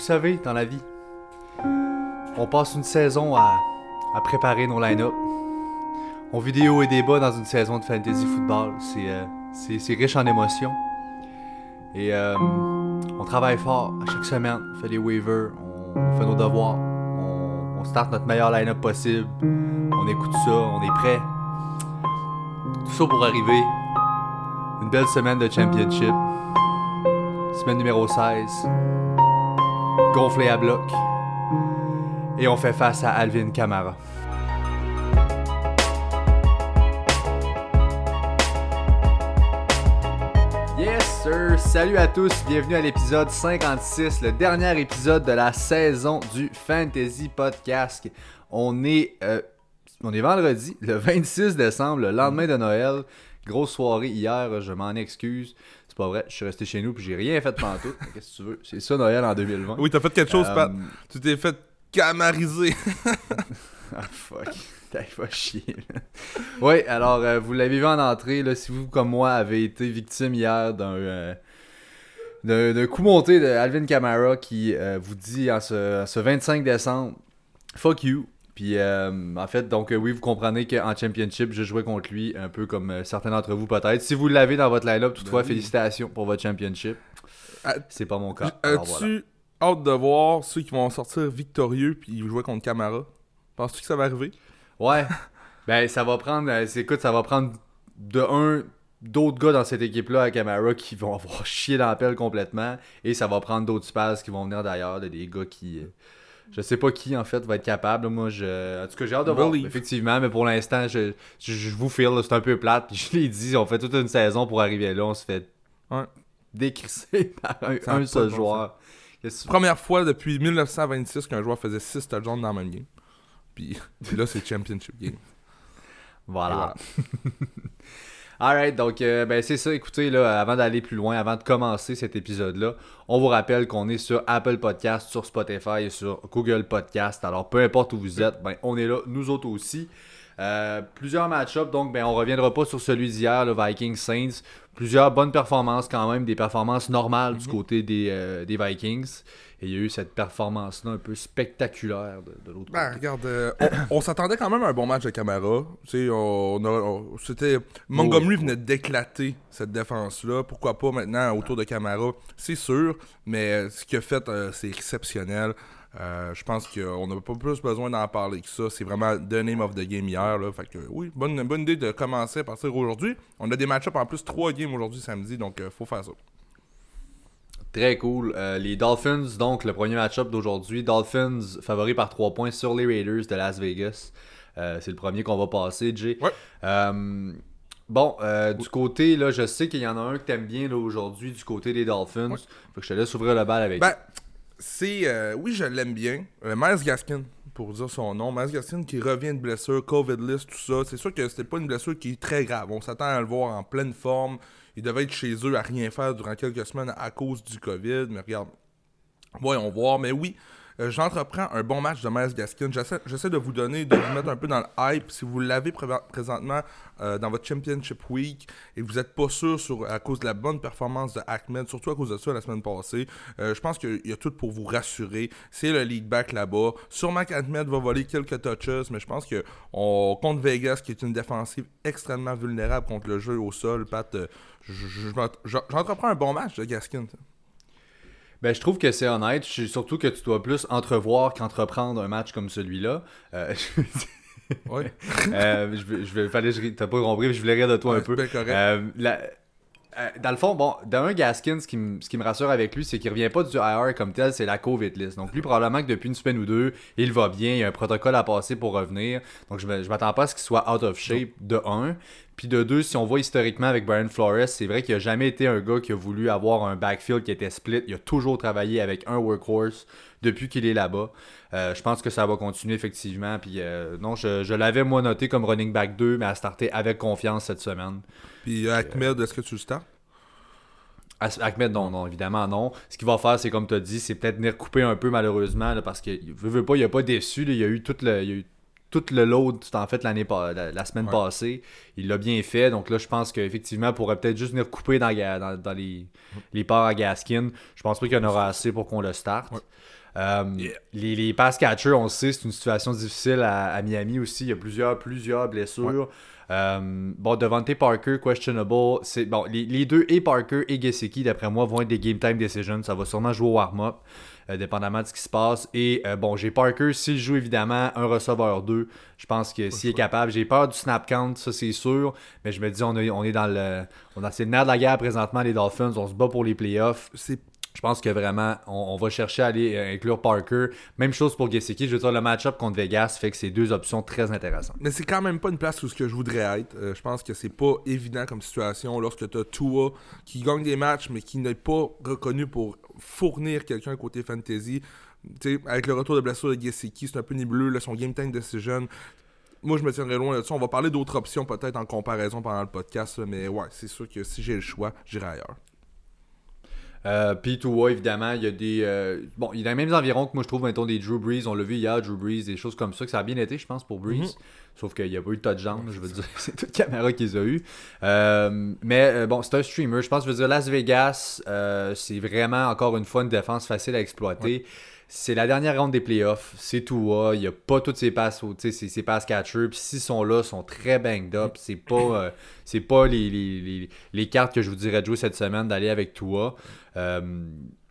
vous savez, dans la vie, on passe une saison à, préparer nos line-up. On vit des hauts et des bas dans une saison de fantasy football. C'est euh, riche en émotions. Et euh, on travaille fort à chaque semaine. On fait des waivers, on, on fait nos devoirs, on, on start notre meilleur line-up possible. On écoute ça, on est prêt. Tout ça pour arriver. Une belle semaine de championship. Semaine numéro 16. Gonflé à bloc. Et on fait face à Alvin Kamara. Yes sir, salut à tous, bienvenue à l'épisode 56, le dernier épisode de la saison du Fantasy Podcast. On est, euh, on est vendredi, le 26 décembre, le lendemain de Noël. Grosse soirée hier, je m'en excuse. Pas vrai, je suis resté chez nous puis j'ai rien fait pantoute. Mais Qu'est-ce que tu veux? C'est ça Noël en 2020. Oui, t'as fait quelque chose, Euh, Pat. Tu t'es fait camariser. Ah fuck. T'as pas chier. Oui, alors euh, vous l'avez vu en entrée, là, si vous comme moi avez été victime hier d'un euh, d'un coup monté de Alvin Kamara qui euh, vous dit en ce, en ce 25 décembre fuck you. Puis euh, en fait, donc euh, oui, vous comprenez qu'en championship, je jouais contre lui, un peu comme euh, certains d'entre vous peut-être. Si vous l'avez dans votre line-up, toutefois, Ben oui. félicitations pour votre championship. Ah, C'est pas mon cas. As-tu voilà. hâte de voir ceux qui vont sortir victorieux puis jouer contre Camara? Penses-tu que ça va arriver? Ouais. ben, ça va prendre. écoute, ça va prendre de un d'autres gars dans cette équipe-là à Camara qui vont avoir chié dans la pelle complètement. Et ça va prendre d'autres spaces qui vont venir d'ailleurs, de des gars qui. Je sais pas qui en fait va être capable. Moi, je. En tout cas, j'ai hâte de voir. Effectivement, mais pour l'instant, je, je, je vous file, c'est un peu plate. Puis je l'ai dit, on fait toute une saison pour arriver là. On se fait Ouais. décrisser par un, un seul bon joueur. Première fois depuis 1926 qu'un joueur faisait 6 touchdowns dans même game. Puis, puis là, c'est Championship Game. Voilà. Alright, donc euh, ben c'est ça, écoutez, là, avant d'aller plus loin, avant de commencer cet épisode-là, on vous rappelle qu'on est sur Apple Podcast, sur Spotify et sur Google Podcast. Alors peu importe où vous êtes, ben on est là, nous autres aussi. Euh, plusieurs match-ups, donc ben on reviendra pas sur celui d'hier, le Vikings Saints. Plusieurs bonnes performances quand même, des performances normales du côté des, euh, des Vikings. Et il y a eu cette performance-là un peu spectaculaire de, de l'autre Ben, côté. regarde, euh, on, on s'attendait quand même à un bon match de Camara. On, c'était Montgomery oui. venait d'éclater cette défense-là. Pourquoi pas maintenant autour de Camara? C'est sûr, mais ce qu'il a fait, euh, c'est exceptionnel. Euh, je pense qu'on n'a pas plus besoin d'en parler que ça. C'est vraiment the name of the game hier. Là. Fait que oui, bonne, bonne idée de commencer à partir aujourd'hui. On a des match-ups en plus, trois games aujourd'hui samedi, donc euh, faut faire ça. Très cool. Euh, les Dolphins, donc le premier match-up d'aujourd'hui. Dolphins favoris par 3 points sur les Raiders de Las Vegas. Euh, c'est le premier qu'on va passer, Jay. Ouais. Bon, euh, du côté, là, je sais qu'il y en a un que t'aimes bien là, aujourd'hui du côté des Dolphins. Ouais. Fait que je te laisse ouvrir le bal avec. Ben, c'est. euh, oui, je l'aime bien. Euh, Gaskin, pour dire son nom. Miles Gaskin qui revient de blessure, COVID list, tout ça. C'est sûr que c'était pas une blessure qui est très grave. On s'attend à le voir en pleine forme. Il devait être chez eux à rien faire durant quelques semaines à cause du COVID. Mais regarde, voyons voir. Mais oui, euh, j'entreprends un bon match de Miles Gaskin. J'essaie, de vous donner, de vous mettre un peu dans le hype. Si vous l'avez pré- présentement euh, dans votre Championship Week et vous n'êtes pas sûr à cause de la bonne performance de Ahmed, surtout à cause de ça la semaine passée, euh, je pense qu'il y a tout pour vous rassurer. C'est le lead back là-bas. Sûrement qu'Ahmed va voler quelques touches, mais je pense que on, contre Vegas, qui est une défensive extrêmement vulnérable contre le jeu au sol, Pat, j'entreprends un bon match de Gaskin. Ben, je trouve que c'est honnête. Je- Surtout que tu dois plus entrevoir qu'entreprendre un match comme celui-là. Euh, Ouais. euh, je je fallait, je t'as pas compris, mais je voulais rire de toi un peu. bien correct. Euh, la- euh, dans le fond, bon, d'un Gaskin, ce qui, me- ce rassure avec lui, c'est qu'il revient pas du IR comme tel, c'est la COVID list. Donc lui, probablement que depuis une semaine ou deux, il va bien, il y a un protocole à passer pour revenir. Donc je, je m'attends pas à ce qu'il soit out of shape, de un. Puis de deux, si on voit historiquement avec Brian Flores, c'est vrai qu'il a jamais été un gars qui a voulu avoir un backfield qui était split. Il a toujours travaillé avec un workhorse depuis qu'il est là-bas. Euh, je pense que ça va continuer effectivement. Puis euh, non, je, je l'avais moi noté comme running back 2, mais à starter avec confiance cette semaine. Puis Ahmed, est-ce que tu le starts? Ahmed, non, non, évidemment, non. Ce qu'il va faire, c'est comme tu as dit, c'est peut-être venir couper un peu malheureusement, là, parce qu'il veut, veut pas, il a pas déçu. là. il y a eu toute le. il a eu tout le load, en fait, l'année la, la semaine passée. Il l'a bien fait. Donc là, je pense qu'effectivement, pourrait peut-être juste venir couper dans, dans, les, les parts à Gaskin. Je pense pas qu'il y en aura assez pour qu'on le starte. Euh, les, les, pass catchers, on le sait, c'est une situation difficile à, Miami aussi. Il y a plusieurs, plusieurs blessures. Euh, bon, Devante Parker, questionable. C'est, bon, les, deux, et Parker et Gesicki, d'après moi, vont être des game time decisions. Ça va sûrement jouer au warm-up, euh, dépendamment de ce qui se passe. Et bon, j'ai Parker, s'il joue évidemment un receveur 2, je pense que s'il est capable, j'ai peur du snap count, ça c'est sûr. Mais je me dis, on est, on est dans le. On a, c'est le nerf de la guerre présentement, les Dolphins. On se bat pour les playoffs. C'est je pense que vraiment, on, va chercher à aller euh, inclure Parker. Même chose pour Gesicki. Je veux dire, le match-up contre Vegas fait que c'est deux options très intéressantes. Mais c'est quand même pas une place où ce que je voudrais être. Euh, je pense que c'est pas évident comme situation lorsque tu as Tua qui gagne des matchs mais qui n'est pas reconnu pour fournir quelqu'un côté fantasy. sais, avec le retour de blessure de Gesicki, c'est un peu nébuleux. son game time de ces jeunes, moi, je me tiendrai loin de ça. On va parler d'autres options peut-être en comparaison pendant le podcast, mais ouais, c'est sûr que si j'ai le choix, j'irai ailleurs. Euh, puis évidemment, il y a des. Euh, bon, il y a les mêmes environs que moi, je trouve, mettons, des Drew Brees. On l'a vu hier, Drew Brees, des choses comme ça, que ça a bien été, je pense, pour Brees. Mhm. Sauf qu'il n'y a pas eu de touchdown, je veux dire. C'est toute caméra qu'ils ont eu. Euh, mais euh, bon, c'est un streamer. Je pense, je veux dire, Las Vegas, c'est vraiment, encore une fois, une défense facile à exploiter. C'est la dernière ronde des playoffs, c'est tout. Il n'y a pas toutes ces passes, ces, ces passes catchers. Puis s'ils sont là, sont très banged up. C'est pas, euh, c'est pas les, les, les, cartes que je vous dirais de jouer cette semaine d'aller avec toi. Euh,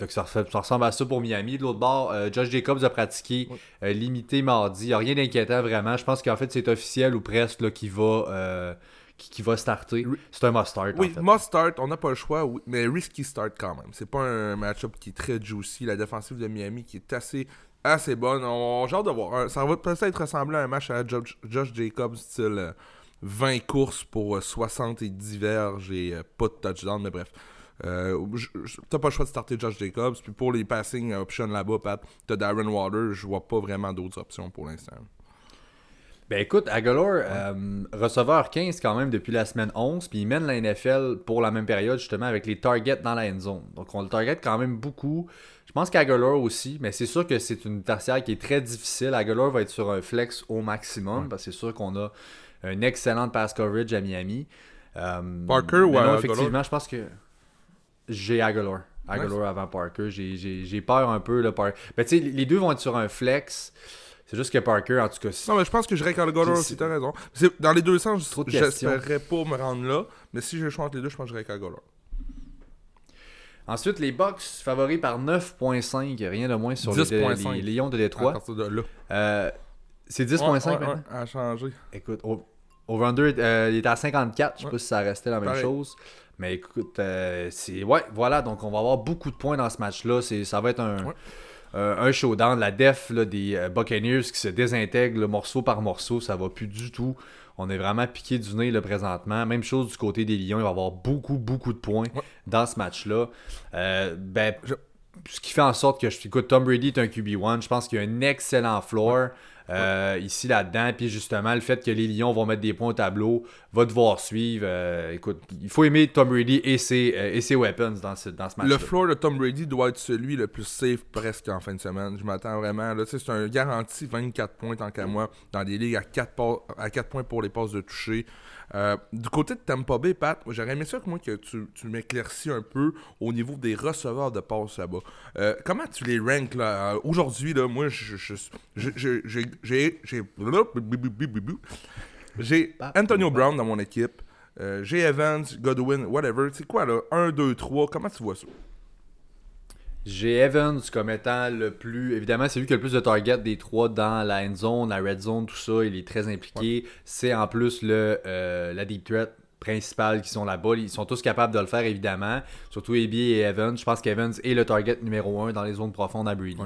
ça, ressemble à ça pour Miami. De l'autre bord, euh, Josh Jacobs a pratiqué limité mardi. Il n'y a rien d'inquiétant vraiment. Je pense qu'en fait, c'est officiel ou presque là, qui va qui, va starter. C'est un must-start. Oui, must-start, on n'a pas le choix, mais risky start quand même. C'est pas un match-up qui est très juicy. La défensive de Miami qui est assez, assez bonne. On, j'ai hâte de voir. Ça va peut-être ressembler à un match à Josh, Jacobs, style 20 euh, courses pour 70 euh, verges et euh, pas de touchdown, mais bref. t'as pas le choix de starter Josh Jacobs. Puis pour les passing options là-bas, Pat, t'as Darren Water. Je vois pas vraiment d'autres options pour l'instant. Ben écoute, Aguilar, euh, receveur 15 quand même depuis la semaine 11, puis il mène la NFL pour la même période justement avec les targets dans la end zone. Donc on le target quand même beaucoup. Je pense qu'Aguilar aussi, mais c'est sûr que c'est une tertiaire qui est très difficile. Aguilar va être sur un flex au maximum, parce que c'est sûr qu'on a un excellent pass coverage à Miami. Euh, Parker ou non, effectivement, je pense que j'ai Aguilar. Aguilar avant Parker. J'ai peur un peu. Là, Parker. Ben, tu sais, les deux vont être sur un flex. C'est juste que Parker, en tout cas. Non, mais je pense que je dirais Gallagher aussi, t'as raison. Dans les deux sens, j'espérais pas me rendre là, mais si je choisis entre les deux, je pense que je dirais Gallagher. Ensuite, les Bucks favoris par 9.5, rien de moins sur les, les, Lions de Détroit. Euh, c'est 10.5 ouais, ouais, à changer. Écoute, over-under, euh, il était à 54, je sais pas si ça restait la même chose. Mais écoute, euh, c'est. Ouais, voilà, donc on va avoir beaucoup de points dans ce match-là. Ça va être un. Euh, un showdown, la def des euh, Buccaneers qui se désintègre morceau par morceau, ça va plus du tout. On est vraiment piqué du nez là, présentement. Même chose du côté des Lions, il va y avoir beaucoup, beaucoup de points dans ce match-là. Euh, ben, ce qui fait en sorte que je écoute Tom Brady est un QB1. Je pense qu'il y a un excellent floor. Euh, ici là-dedans. Puis justement, le fait que les Lions vont mettre des points au tableau va devoir suivre. Euh, écoute, il faut aimer Tom Brady et ses, euh, et ses weapons dans ce, dans ce match. Le floor de Tom Brady doit être celui le plus safe presque en fin de semaine. Je m'attends vraiment. Là, c'est un garanti 24 points tant qu'à moi dans des ligues à 4, à 4 points pour les passes de toucher. Euh, du côté de Tampa Bay, Pat, j'aurais aimé ça que moi que tu, tu m'éclaircis un peu au niveau des receveurs de passes là-bas. Euh, comment tu les ranks là? Euh, Aujourd'hui, là, moi, j'ai j'ai Antonio Brown dans mon équipe. j'ai Evans, Godwin, whatever. C'est quoi là? 1, 2, 3. Comment tu vois ça? J'ai Evans comme étant le plus. Évidemment, c'est lui qui a le plus de targets des trois dans la end zone, la red zone, tout ça. Il est très impliqué. C'est en plus le, euh, la deep threat principale qui sont là-bas. Ils sont tous capables de le faire, évidemment. Surtout AB et Evans. Je pense qu'Evans est le target numéro un dans les zones profondes à Brady.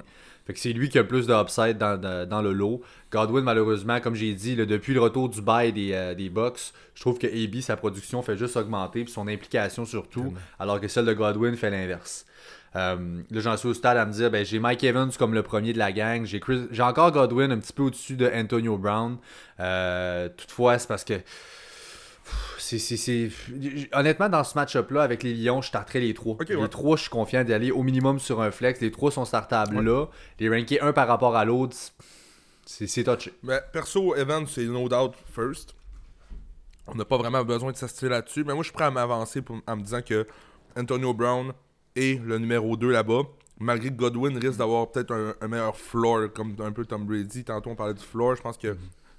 Fait que c'est lui qui a le plus de upside dans, le lot. Godwin, malheureusement, comme j'ai dit, depuis le retour du bail des, euh, des Bucks, je trouve que AB, sa production fait juste augmenter, puis son implication surtout, alors que celle de Godwin fait l'inverse. Euh, là, j'en suis au stade à me dire, ben, j'ai Mike Evans comme le premier de la gang. J'ai, encore Godwin un petit peu au-dessus de Antonio Brown. Euh, toutefois, c'est parce que. C'est, Honnêtement, dans ce match-up-là, avec les Lions, je starterais les trois. les trois, je suis confiant d'y aller au minimum sur un flex. Les trois sont startables là. Les rankés un par rapport à l'autre, C'est c'est touché. Mais perso, Evans, c'est no doubt first. On n'a pas vraiment besoin de s'assister là-dessus. Mais moi, je suis prêt à m'avancer pour- en me disant que Antonio Brown est le numéro 2 là-bas. Malgré que Godwin risque d'avoir peut-être un, un meilleur floor, comme un peu Tom Brady. Tantôt, on parlait du floor. Je pense que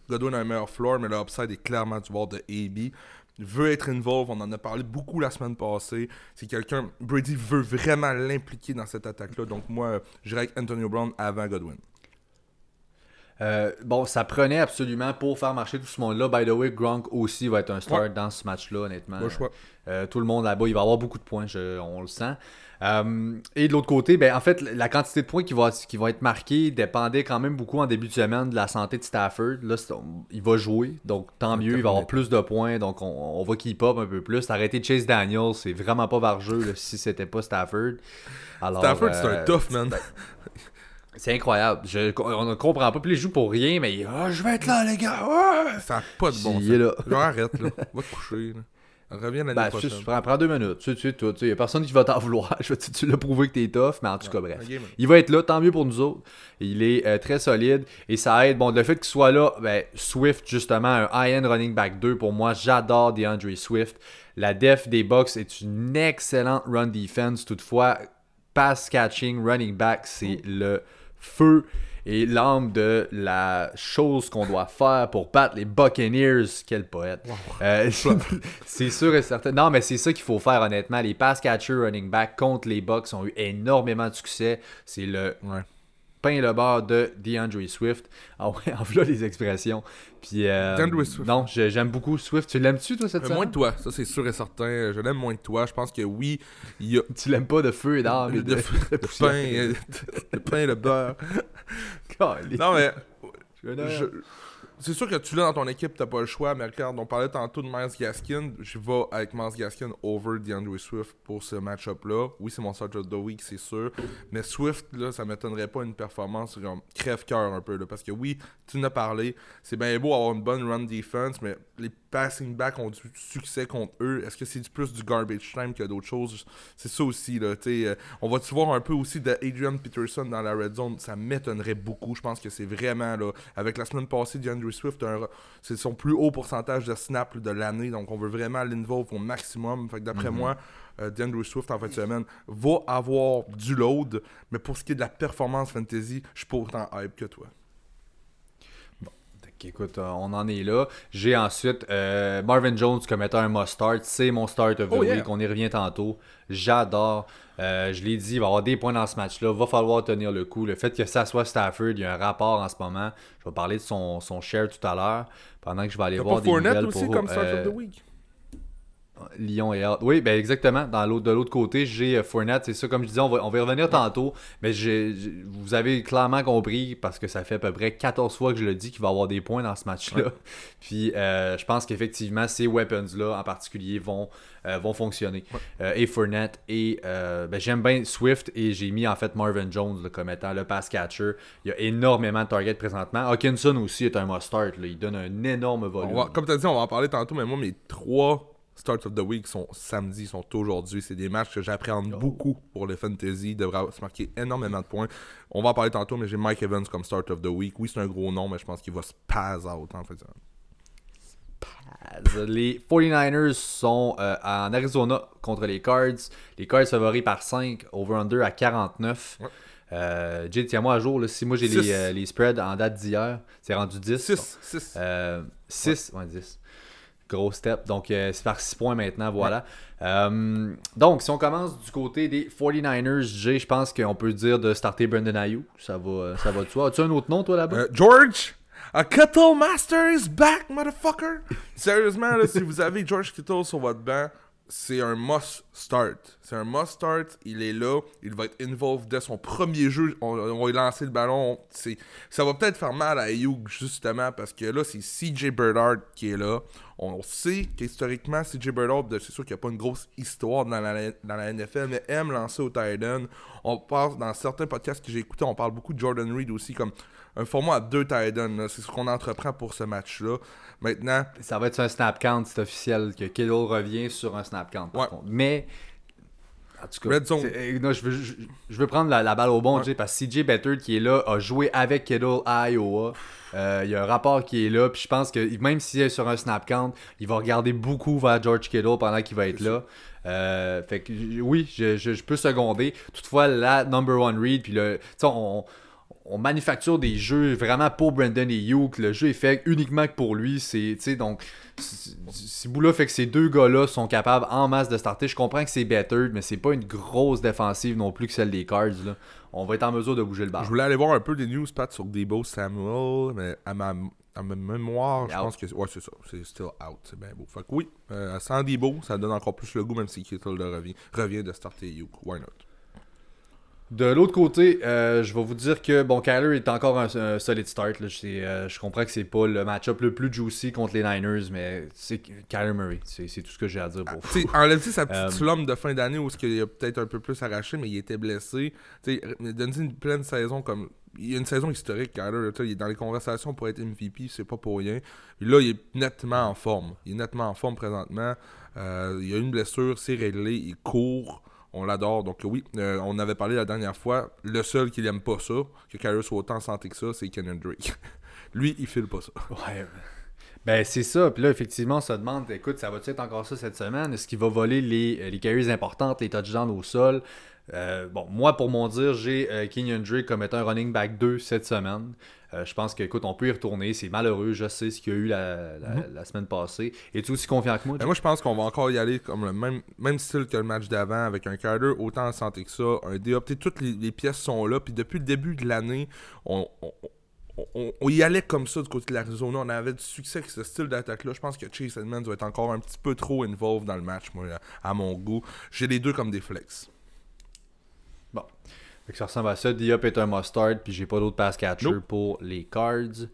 Godwin a un meilleur floor, mais le upside est clairement du bord de AB. Il veut être involved. On en a parlé beaucoup la semaine passée. C'est quelqu'un. Brady veut vraiment l'impliquer dans cette attaque-là. Donc, moi, j'irais avec Antonio Brown avant Godwin. Euh, bon, ça prenait absolument pour faire marcher tout ce monde-là. By the way, Gronk aussi va être un start Ouais. dans ce match-là, honnêtement. Bon choix. Euh, tout le monde là-bas, il va avoir beaucoup de points, je- on le sent. Euh, et de l'autre côté, ben, en fait, la quantité de points qui va, qui va être marquée dépendait quand même beaucoup en début de semaine de la santé de Stafford. Là, il va jouer, donc tant mieux, il va avoir plus de points, donc on, on va keep up un peu plus. Arrêter Chase Daniels, c'est vraiment pas vargeux là, si c'était pas Stafford. Alors, Stafford, c'est euh, un tough, man. C'est incroyable. Je, on ne comprend pas. Puis il joue pour rien, mais Ah, je vais être là, les gars. ouais! Ça n'a pas de bon là. sens. Genre, arrête, là. Va te coucher, là. Reviens l'année Ben, tu prochaine. prends, prends deux minutes. Tu sais, tu sais. Il n'y a personne qui va t'en vouloir. Je dire, tu l'as prouvé que t'es tough, mais en tout cas, bref. Il va être là, tant mieux pour nous autres. Il est euh, très solide et ça aide. Bon, le fait qu'il soit là, ben, Swift, justement, un high-end running back 2, pour moi, j'adore DeAndre Swift. La def des Bucks est une excellente run defense. Toutefois, pass catching, running back, c'est le feu et l'âme de la chose qu'on doit faire pour battre les Buccaneers. Quel poète. Euh, c'est sûr et certain. Non, mais c'est ça qu'il faut faire, honnêtement. Les pass catchers running back contre les Bucks ont eu énormément de succès. C'est le Ouais. Pain et le beurre de DeAndre Swift. Ah ouais, en voilà les expressions. Puis, euh, DeAndre Swift. Non, j'aime beaucoup Swift. Tu l'aimes-tu, toi, cette Euh, moins de toi, ça c'est sûr et certain. Je l'aime moins de toi. Je pense que oui, y a Tu l'aimes pas de feu et et le, de, pain, euh, le pain et le beurre. Non, mais je- c'est sûr que tu l'as dans ton équipe, t'as pas le choix. Mais regarde, on parlait tantôt de Miles Gaskin. Je vais avec Miles Gaskin over DeAndre Swift pour ce match-up-là. Oui, c'est mon start of the week, c'est sûr. Mais Swift, là, ça m'étonnerait pas une performance crève-cœur un peu. Là, parce que oui, tu en as parlé. C'est bien beau avoir une bonne run defense, mais les passing backs ont du succès contre eux? Est-ce que c'est du plus du garbage time que d'autres choses? C'est ça aussi. Là, t'sais, euh, on va-tu voir un peu aussi de Adrian Peterson dans la red zone? Ça m'étonnerait beaucoup. Je pense que c'est vraiment là. Avec la semaine passée, DeAndre Swift, c'est son plus haut pourcentage de snaps de l'année. Donc on veut vraiment l'involve au maximum. Fait que d'après moi, euh, DeAndre Swift en fin de semaine va avoir du load. Mais pour ce qui est de la performance fantasy, je suis pas autant hype que toi. Écoute, euh, on en est là. J'ai ensuite euh, Marvin Jones comme étant un must-start. C'est mon start of the Oh, yeah. week. On y revient tantôt. J'adore. Euh, je l'ai dit, il va y avoir des points dans ce match-là. Va falloir tenir le coup. Le fait que ça soit Stafford, il y a un rapport en ce moment. Je vais parler de son, son share tout à l'heure. Pendant que je vais aller voir des nouvelles aussi pour comme start of the week? Lyon et Hart. Oui, ben exactement. Dans l'autre, de l'autre côté, j'ai euh, Fournette. C'est ça, comme je disais, on va, on va y revenir tantôt. Mais j'ai, vous avez clairement compris, parce que ça fait à peu près 14 fois que je le dis qu'il va avoir des points dans ce match-là. Puis euh, je pense qu'effectivement, ces weapons-là en particulier vont, euh, vont fonctionner. Euh, et Fournette et ben, j'aime bien Swift et j'ai mis en fait Marvin Jones là, comme étant le pass catcher. Il y a énormément de targets présentement. Hawkinson aussi est un must-start. Il donne un énorme volume. va- comme tu as dit, on va en parler tantôt, mais moi, mes trois starts of the week sont samedi, sont aujourd'hui. C'est des matchs que j'appréhende Oh. beaucoup pour le fantasy. Il devrait se marquer énormément de points. On va en parler tantôt, mais j'ai Mike Evans comme start of the week. Oui, c'est un gros nom, mais je pense qu'il va se pass out en fait. Les 49ers sont euh, en Arizona contre les Cards. Les Cards favoris par 5, over-under à 49. Ouais. Euh, Jay, tiens-moi à jour. là, si moi j'ai les, euh, les spreads en date d'hier, c'est rendu 10. 6, 6. 6, ouais. 10. Gros step. Donc, euh, c'est par 6 points maintenant, voilà. Euh, donc, si on commence du côté des 49ers, Jay, je pense qu'on peut dire de starter Brendan Ayou. Ça va, euh, ça va de soi. As-tu un autre nom, toi, là-bas? George, a Kittle Master is back, motherfucker! Sérieusement, là, si vous avez George Kittle sur votre banc, c'est un must start. C'est un must start. Il est là. Il va être involved dès son premier jeu. On, on va lancer le ballon. C'est, ça va peut-être faire mal à Ayuk, justement, parce que là, c'est CJ Bernard qui est là. On sait qu'historiquement, CJ Bernard, c'est sûr qu'il n'y a pas une grosse histoire dans la, dans la NFL, mais aime lancer au tight end. On parle, dans certains podcasts que j'ai écoutés, on parle beaucoup de Jordan Reed aussi, comme un format à deux là. C'est ce qu'on entreprend pour ce match-là. Maintenant, Ça va être sur un snap count, c'est officiel, que Kittle revient sur un snap count, par Ouais. contre. Mais, En tout cas, euh, non, je, veux, je, je veux prendre la, la balle au bon, Ouais. Parce que CJ Better qui est là a joué avec Kittle à Iowa. Euh, Il y a un rapport qui est là, puis je pense que même s'il est sur un snap count, il va regarder beaucoup vers George Kittle pendant qu'il va être là. Euh, fait que oui, je, je- je peux seconder. Toutefois, la number one read, puis le, tu sais, on, on manufacture des jeux vraiment pour Brandon et Hugh. Le jeu est fait uniquement que pour lui. C'est, tu sais, donc, si Boula fait que ces deux gars-là sont capables en masse de starter, je comprends que c'est better, mais c'est pas une grosse défensive non plus que celle des Cards. Là. On va être en mesure de bouger le ballon. Je voulais aller voir un peu des news, Pat, sur Debo Samuel, mais à ma, à ma mémoire, je pense que. Ouais, c'est ça. C'est still out. C'est bien beau. Fait que oui, euh, sans Debo, ça donne encore plus le goût, même si Kittle le revient, revient de starter Hugh. Why not? De l'autre côté, euh, je vais vous dire que bon, Kyler est encore un, un solid start. Là. Euh, je comprends que c'est pas le match-up le plus juicy contre les Niners, mais c'est Kyler Murray. C'est, tout ce que j'ai à dire pour Tu sais, enlève-tu sa petite Euh, slum de fin d'année où il a peut-être un peu plus arraché, mais il était blessé. Tu sais, donne une pleine saison comme. Il y a une saison historique, Kyler. Il est dans les conversations pour être MVP, c'est pas pour rien. Puis là, il est nettement en forme. Il est nettement en forme présentement. Euh, il y a une blessure, c'est réglé, il court. On l'adore. Donc oui, euh, on avait parlé la dernière fois. Le seul qui n'aime pas ça, que Kyler soit autant santé que ça, c'est Kenan Drake. Lui, il file pas ça. Ouais. Ben, c'est ça. Puis là, effectivement, on se demande, écoute, ça va-tu être encore ça cette semaine? Est-ce qu'il va voler les, les carries importantes, les touchdowns au sol? Euh, bon, moi, pour mon dire, j'ai euh, Kenyon Drake comme étant un running back 2 cette semaine. Euh, je pense que, écoute, on peut y retourner. C'est malheureux. Je sais ce qu'il y a eu la, la, la semaine passée. Es-tu aussi confiant que moi? Ben, moi, je pense qu'on va encore y aller comme le même, même style que le match d'avant, avec un Carter autant en santé que ça, un DOP. Toutes les, les pièces sont là. Puis depuis le début de l'année, on, on, on- on y allait comme ça du côté de l'Arizona. On avait du succès avec ce style d'attaque-là. Je pense que Chase Edmonds va être encore un petit peu trop involved dans le match, moi, à mon goût. J'ai les deux comme des flex. Fait que ça ressemble à ça. Diop est un mustard, puis j'ai pas d'autre pass catcher Nope. pour les Cards.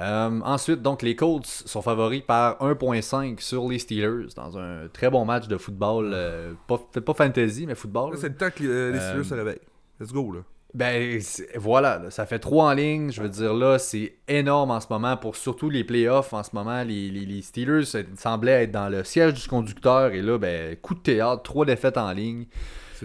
Euh, ensuite, donc les Colts sont favoris par 1.5 sur les Steelers dans un très bon match de football. euh, pas, peut-être pas fantasy, mais football. C'est le temps que les, les Euh, Steelers se réveillent. Let's go, là. Ben voilà, là, ça fait trois en ligne. Je veux dire, là, c'est énorme en ce moment pour surtout les playoffs. En ce moment, les, les- les Steelers euh, semblaient être dans le siège du conducteur. Et là, ben, coup de théâtre, trois défaites en ligne.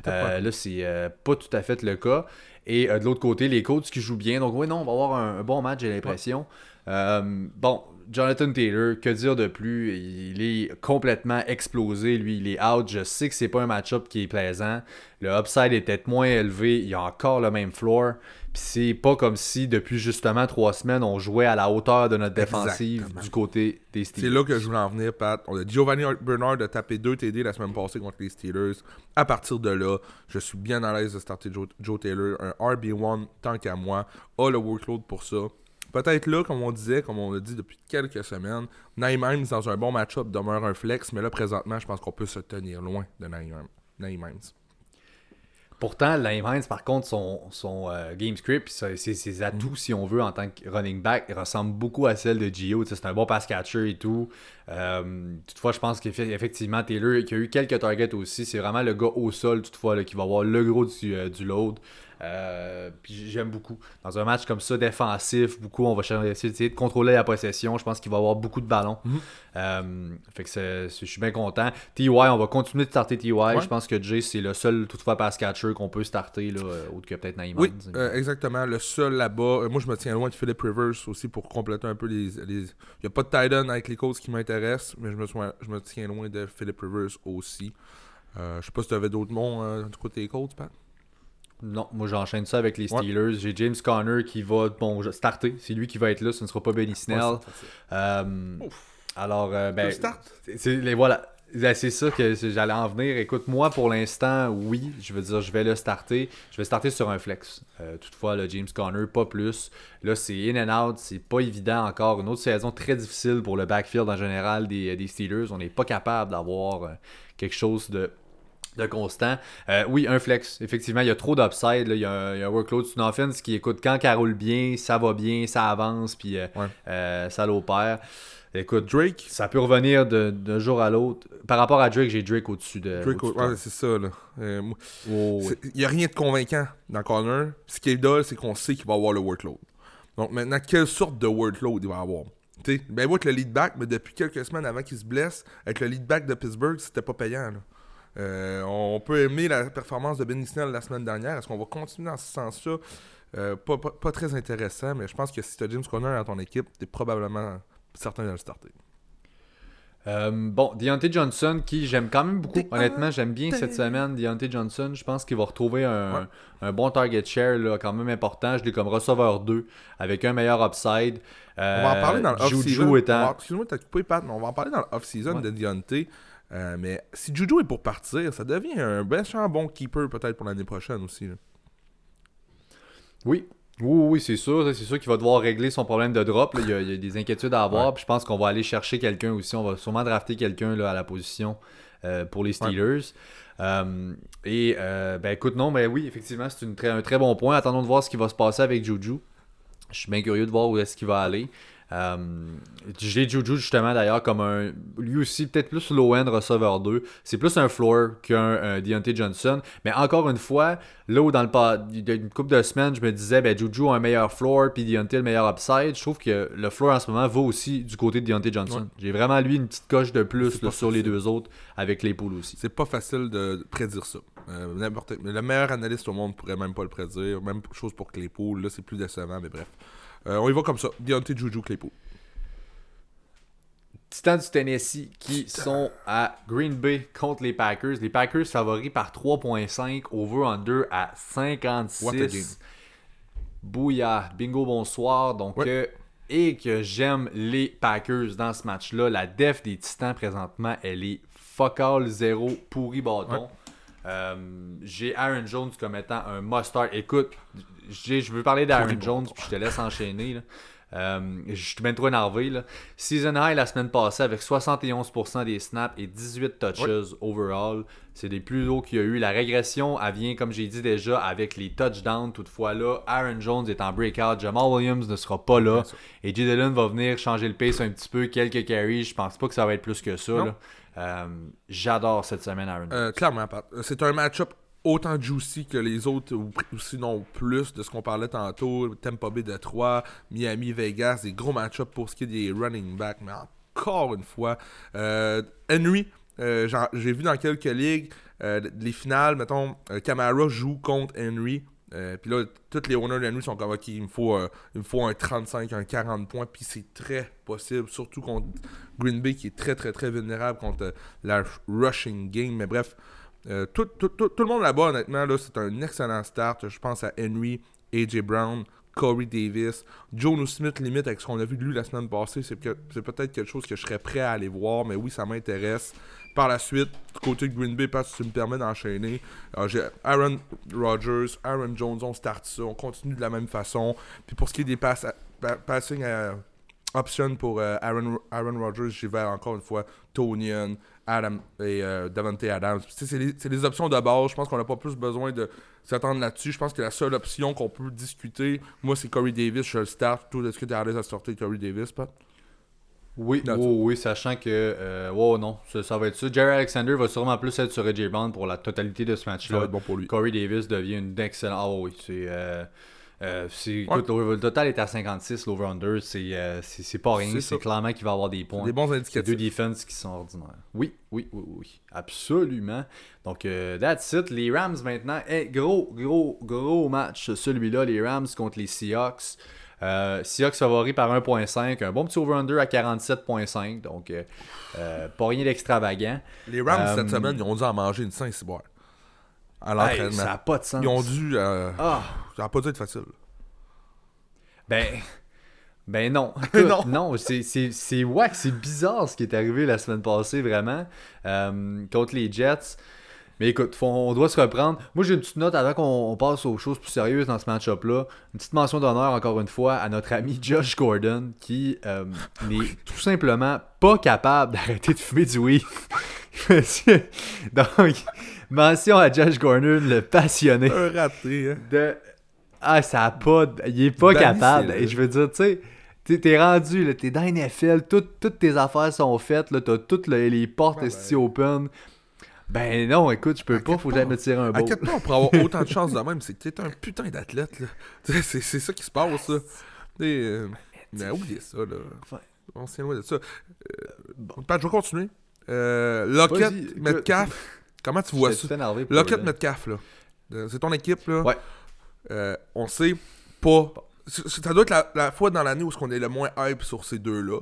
Euh, là, c'est euh, pas tout à fait le cas. Et euh, de l'autre côté, les Colts qui jouent bien. Donc, oui, non, on va avoir un, un bon match, j'ai l'impression. Bon, Jonathan Taylor, que dire de plus? Il est complètement explosé. Lui, il est out. Je sais que c'est pas un match-up qui est plaisant. Le upside est peut-être moins élevé. Il a encore le même floor. C'est pas comme si, depuis justement trois semaines, on jouait à la hauteur de notre défensive Exactement. du côté des Steelers. C'est là que je voulais en venir, Pat. On a Giovanni Bernard de taper 2 TD la semaine passée contre les Steelers. À partir de là, je suis bien à l'aise de starter Joe, Joe Taylor. Un RB1 tant qu'à moi. A le workload pour ça. Peut-être là, comme on disait, comme on l'a dit depuis quelques semaines, Naïm Himes dans un bon match-up demeure un flex, mais là présentement, je pense qu'on peut se tenir loin de Naïm Naïm Himes. Pourtant, Liam Hines, par contre, son, son euh, game script, ses, ses atouts, si on veut, en tant que running back, ressemble beaucoup à celle de Gio. C'est un bon pass catcher et tout. Euh, toutefois, je pense qu'effectivement, Taylor, qui a eu quelques targets aussi, c'est vraiment le gars au sol, toutefois, là, qui va avoir le gros du, euh, du load. Euh, puis j'aime beaucoup. Dans un match comme ça, défensif, beaucoup, on va essayer de contrôler la possession. Je pense qu'il va avoir beaucoup de ballons. Mhm. Euh, fait que je suis bien content. TY, on va continuer de starter TY. Je pense que Jay, c'est le seul, toutefois, pass catcher qu'on peut starter, là, euh, autre que peut-être Naïm Oui, Hines. euh, exactement. Le seul là-bas. moi, je me tiens loin de Philip Rivers aussi pour compléter un peu les. les... Il n'y a pas de Titan avec les Colts qui m'intéressent, mais je me, sois- je me tiens loin de Philip Rivers aussi. Je sais pas si tu avais d'autres noms euh, du côté des Colts, Pat? Non, moi j'enchaîne ça avec les Ouais. Steelers. J'ai James Conner qui va bon, je- starter. C'est lui qui va être là, ce ne sera pas Benny Snell. Euh, alors, euh, ben, Le start. c'est- les voilà. Ben, C'est ça que j'allais en venir. Écoute, moi pour l'instant, oui, je veux dire, je vais le starter. Je vais starter sur un flex. Euh, toutefois, le James Conner, pas plus. Là, c'est in and out, c'est pas évident encore. Une autre saison très difficile pour le backfield en général des, des Steelers. On n'est pas capable d'avoir quelque chose de de constant. Euh, oui, un flex. Effectivement, il y a trop d'upside. Il y, a un- il y a un workload sur une offense qui écoute quand ça roule bien, ça va bien, ça avance, puis euh, Ouais. euh, ça l'opère. Écoute, Drake? ça peut revenir d'un jour à l'autre. Par rapport à Drake, j'ai Drake au-dessus de. Drake, de ouais, c'est ça, là. Moi- Oh, oui. c'est- Il n'y a rien de convaincant dans Connor. Ce qui est dole, c'est qu'on sait qu'il va avoir le workload. Donc maintenant, quelle sorte de workload il va avoir? T'sais, ben moi, avec le lead back, mais depuis quelques semaines avant qu'il se blesse, avec le lead back de Pittsburgh, c'était pas payant. Là. Euh, on peut aimer la performance de Benny Snell la semaine dernière. Est-ce qu'on va continuer dans ce sens-là? Euh, pas, pas- pas très intéressant, mais je pense que si tu as James Conner dans ton équipe, tu es probablement certain de le starter. Euh, bon, Deontay Johnson, qui j'aime quand même beaucoup. Honnêtement, j'aime bien cette semaine. Deontay Johnson, je pense qu'il va retrouver un, un bon target share là, quand même important. Je l'ai comme receveur 2 avec un meilleur upside. On va en parler dans le Juju off-season. étant. On va- Excuse-moi de t'as coupé, Pat, mais on va en parler dans le off-season Ouais. de Deontay. Euh, mais si Juju est pour partir, ça devient un méchant bon keeper peut-être pour l'année prochaine aussi. là. Oui. Oui, oui, c'est sûr. C'est sûr qu'il va devoir régler son problème de drop. là. Il, y a, il y a des inquiétudes à avoir. Ouais. Puis je pense qu'on va aller chercher quelqu'un aussi. On va sûrement drafter quelqu'un à la position euh, pour les Steelers. Euh, et ben écoute, non, mais oui, effectivement, c'est une très- un très bon point. Attendons de voir ce qui va se passer avec Juju. Je suis bien curieux de voir où est-ce qu'il va aller. Euh, J'ai Juju justement d'ailleurs comme un. Lui aussi, peut-être plus low-end receveur 2. C'est plus un floor qu'un euh, Deontay Johnson. Mais encore une fois, là où dans le pas il y a une couple de semaines, je me disais, ben Juju a un meilleur floor, puis Deontay le meilleur upside. Je trouve que le floor en ce moment va aussi du côté de Deontay Johnson. Ouais. J'ai vraiment lui une petite coche de plus là, sur les deux autres avec les poules aussi. C'est pas facile de prédire ça. Euh, n'importe- le meilleur analyste au monde pourrait même pas le prédire. Même chose pour Claypool. Là, c'est plus décevant, mais bref. Euh, on y va comme ça. Deontay Juju Claypool. Titans du Tennessee qui sont à Green Bay contre les Packers. Les Packers favoris par 3.5, over-under à What a game. 56. Bouillard, bingo, bonsoir. Donc, Ouais. euh, et que j'aime les Packers dans ce match-là. La def des Titans présentement, elle est fuck all, zéro, pourri bâton. Euh, j'ai Aaron Jones comme étant un must-start. Écoute, je veux parler d'Aaron Jones, puis je te laisse enchaîner. là. Euh, je suis bien trop énervé. Là. Season high la semaine passée avec 71% des snaps et 18 touches overall. C'est des plus hauts qu'il y a eu. La régression, elle vient, comme j'ai dit déjà, avec les touchdowns. Toutefois, là, Aaron Jones est en breakout. Jamal Williams ne sera pas là. Et J. Dillon va venir changer le pace un petit peu. Quelques carries. Je pense pas que ça va être plus que ça. Là. Euh, J'adore cette semaine, Aaron Jones. Euh, clairement, C'est un match-up autant juicy que les autres, ou sinon plus de ce qu'on parlait tantôt. Tampa Bay de 3, Miami, Vegas, des gros match-up pour ce qui est des running backs. Mais encore une fois, euh, Henry, j'ai vu dans quelques ligues, les finales, mettons, Camara joue contre Henry. Euh, puis là, tous les owners de Henry sont comme, ok, il me faut, euh, il me faut un 35, un 40 points. Puis c'est très possible, surtout contre Green Bay qui est très, très, très vulnérable contre euh, la rushing game. Mais bref, euh, tout, tout- tout- le monde là-bas, honnêtement, là, c'est un excellent start. Je pense à Henry, AJ Brown, Corey Davis, Joe Smith, limite, avec ce qu'on a vu de lui la semaine passée. C'est c'est peut-être quelque chose que je serais prêt à aller voir, mais oui, ça m'intéresse. Par la suite, côté Green Bay, parce que tu me permets d'enchaîner, euh, j'ai Aaron Rodgers, Aaron Jones, on start ça, on continue de la même façon. Puis pour ce qui est des pass pa- passing euh, options pour euh, Aaron, Aaron Rodgers, j'y vais encore une fois Tonian, Adam et Davante Adams. C'est les, options de base. Je pense qu'on n'a pas plus besoin de s'attendre là-dessus. Je pense que la seule option qu'on peut discuter, moi, c'est Corey Davis. Je le start. Toi, est-ce que tu à l'aise à sortir Corey Davis, Pat? Oui, That's oui, sachant que. Euh, wow, non, ça, ça va être ça. Jerry Alexander va sûrement plus être sur AJ Brown pour la totalité de ce match-là. bon pour lui. Corey Davis devient une excellente. Ah oui, c'est. euh, euh, écoute, le total est à 56, l'over-under. C'est pas rien. C'est clairement qu'il va avoir des points. des bons C'est deux indicatifs. defenses qui sont ordinaires. Oui, oui, oui, oui. Absolument. Donc, euh, that's it. Les Rams maintenant. Eh, gros, gros, gros match, celui-là. Les Rams contre les Seahawks. Euh, Seahawks favoris par 1.5. Un bon petit over-under à 47.5. Donc, euh, euh, pas rien d'extravagant. Les Rams, Euh, cette semaine, ils ont dû en manger une Saint-Cyboire. À Hey, l'entraînement. ça n'a pas de sens. ils ont dû. euh, Ah, Ça n'a pas dû être facile. ben. Ben non. Non. non, c'est- c'est c'est wack, c'est bizarre ce qui est arrivé la semaine passée, vraiment, euh, contre les Jets. Mais écoute, faut- on doit se reprendre. Moi, j'ai une petite note avant qu'on on passe aux choses plus sérieuses dans ce match-up-là. Une petite mention d'honneur, encore une fois, à notre ami Josh Gordon, qui euh, n'est tout simplement pas capable d'arrêter de fumer du weed. Donc, mention à Josh Gordon, le passionné Un raté, hein. de ah ça a pas il est pas capable et je veux dire tu sais t'es- rendu là t'es dans NFL tout- toutes tes affaires sont faites là t'as toutes le- les portes Ouais, esti open ben non écoute je peux pas faut que pas. j'aille me tirer un beau Inquiète-toi, pour avoir autant de chance de même, c'est que t'es un putain d'athlète, là. C'est c'est ça qui se passe, là. Et, euh, mais oubliez ça, là. Ouais. On s'est loin de ça. Euh, Pat, je vais continuer. Euh, Lockett. Metcalf, Comment tu vois ça? Lockett. Metcalf, là. Euh, C'est ton équipe, là. Ouais. Euh, on sait pas. Ça doit être la, la fois dans l'année où on est le moins hype sur ces deux-là.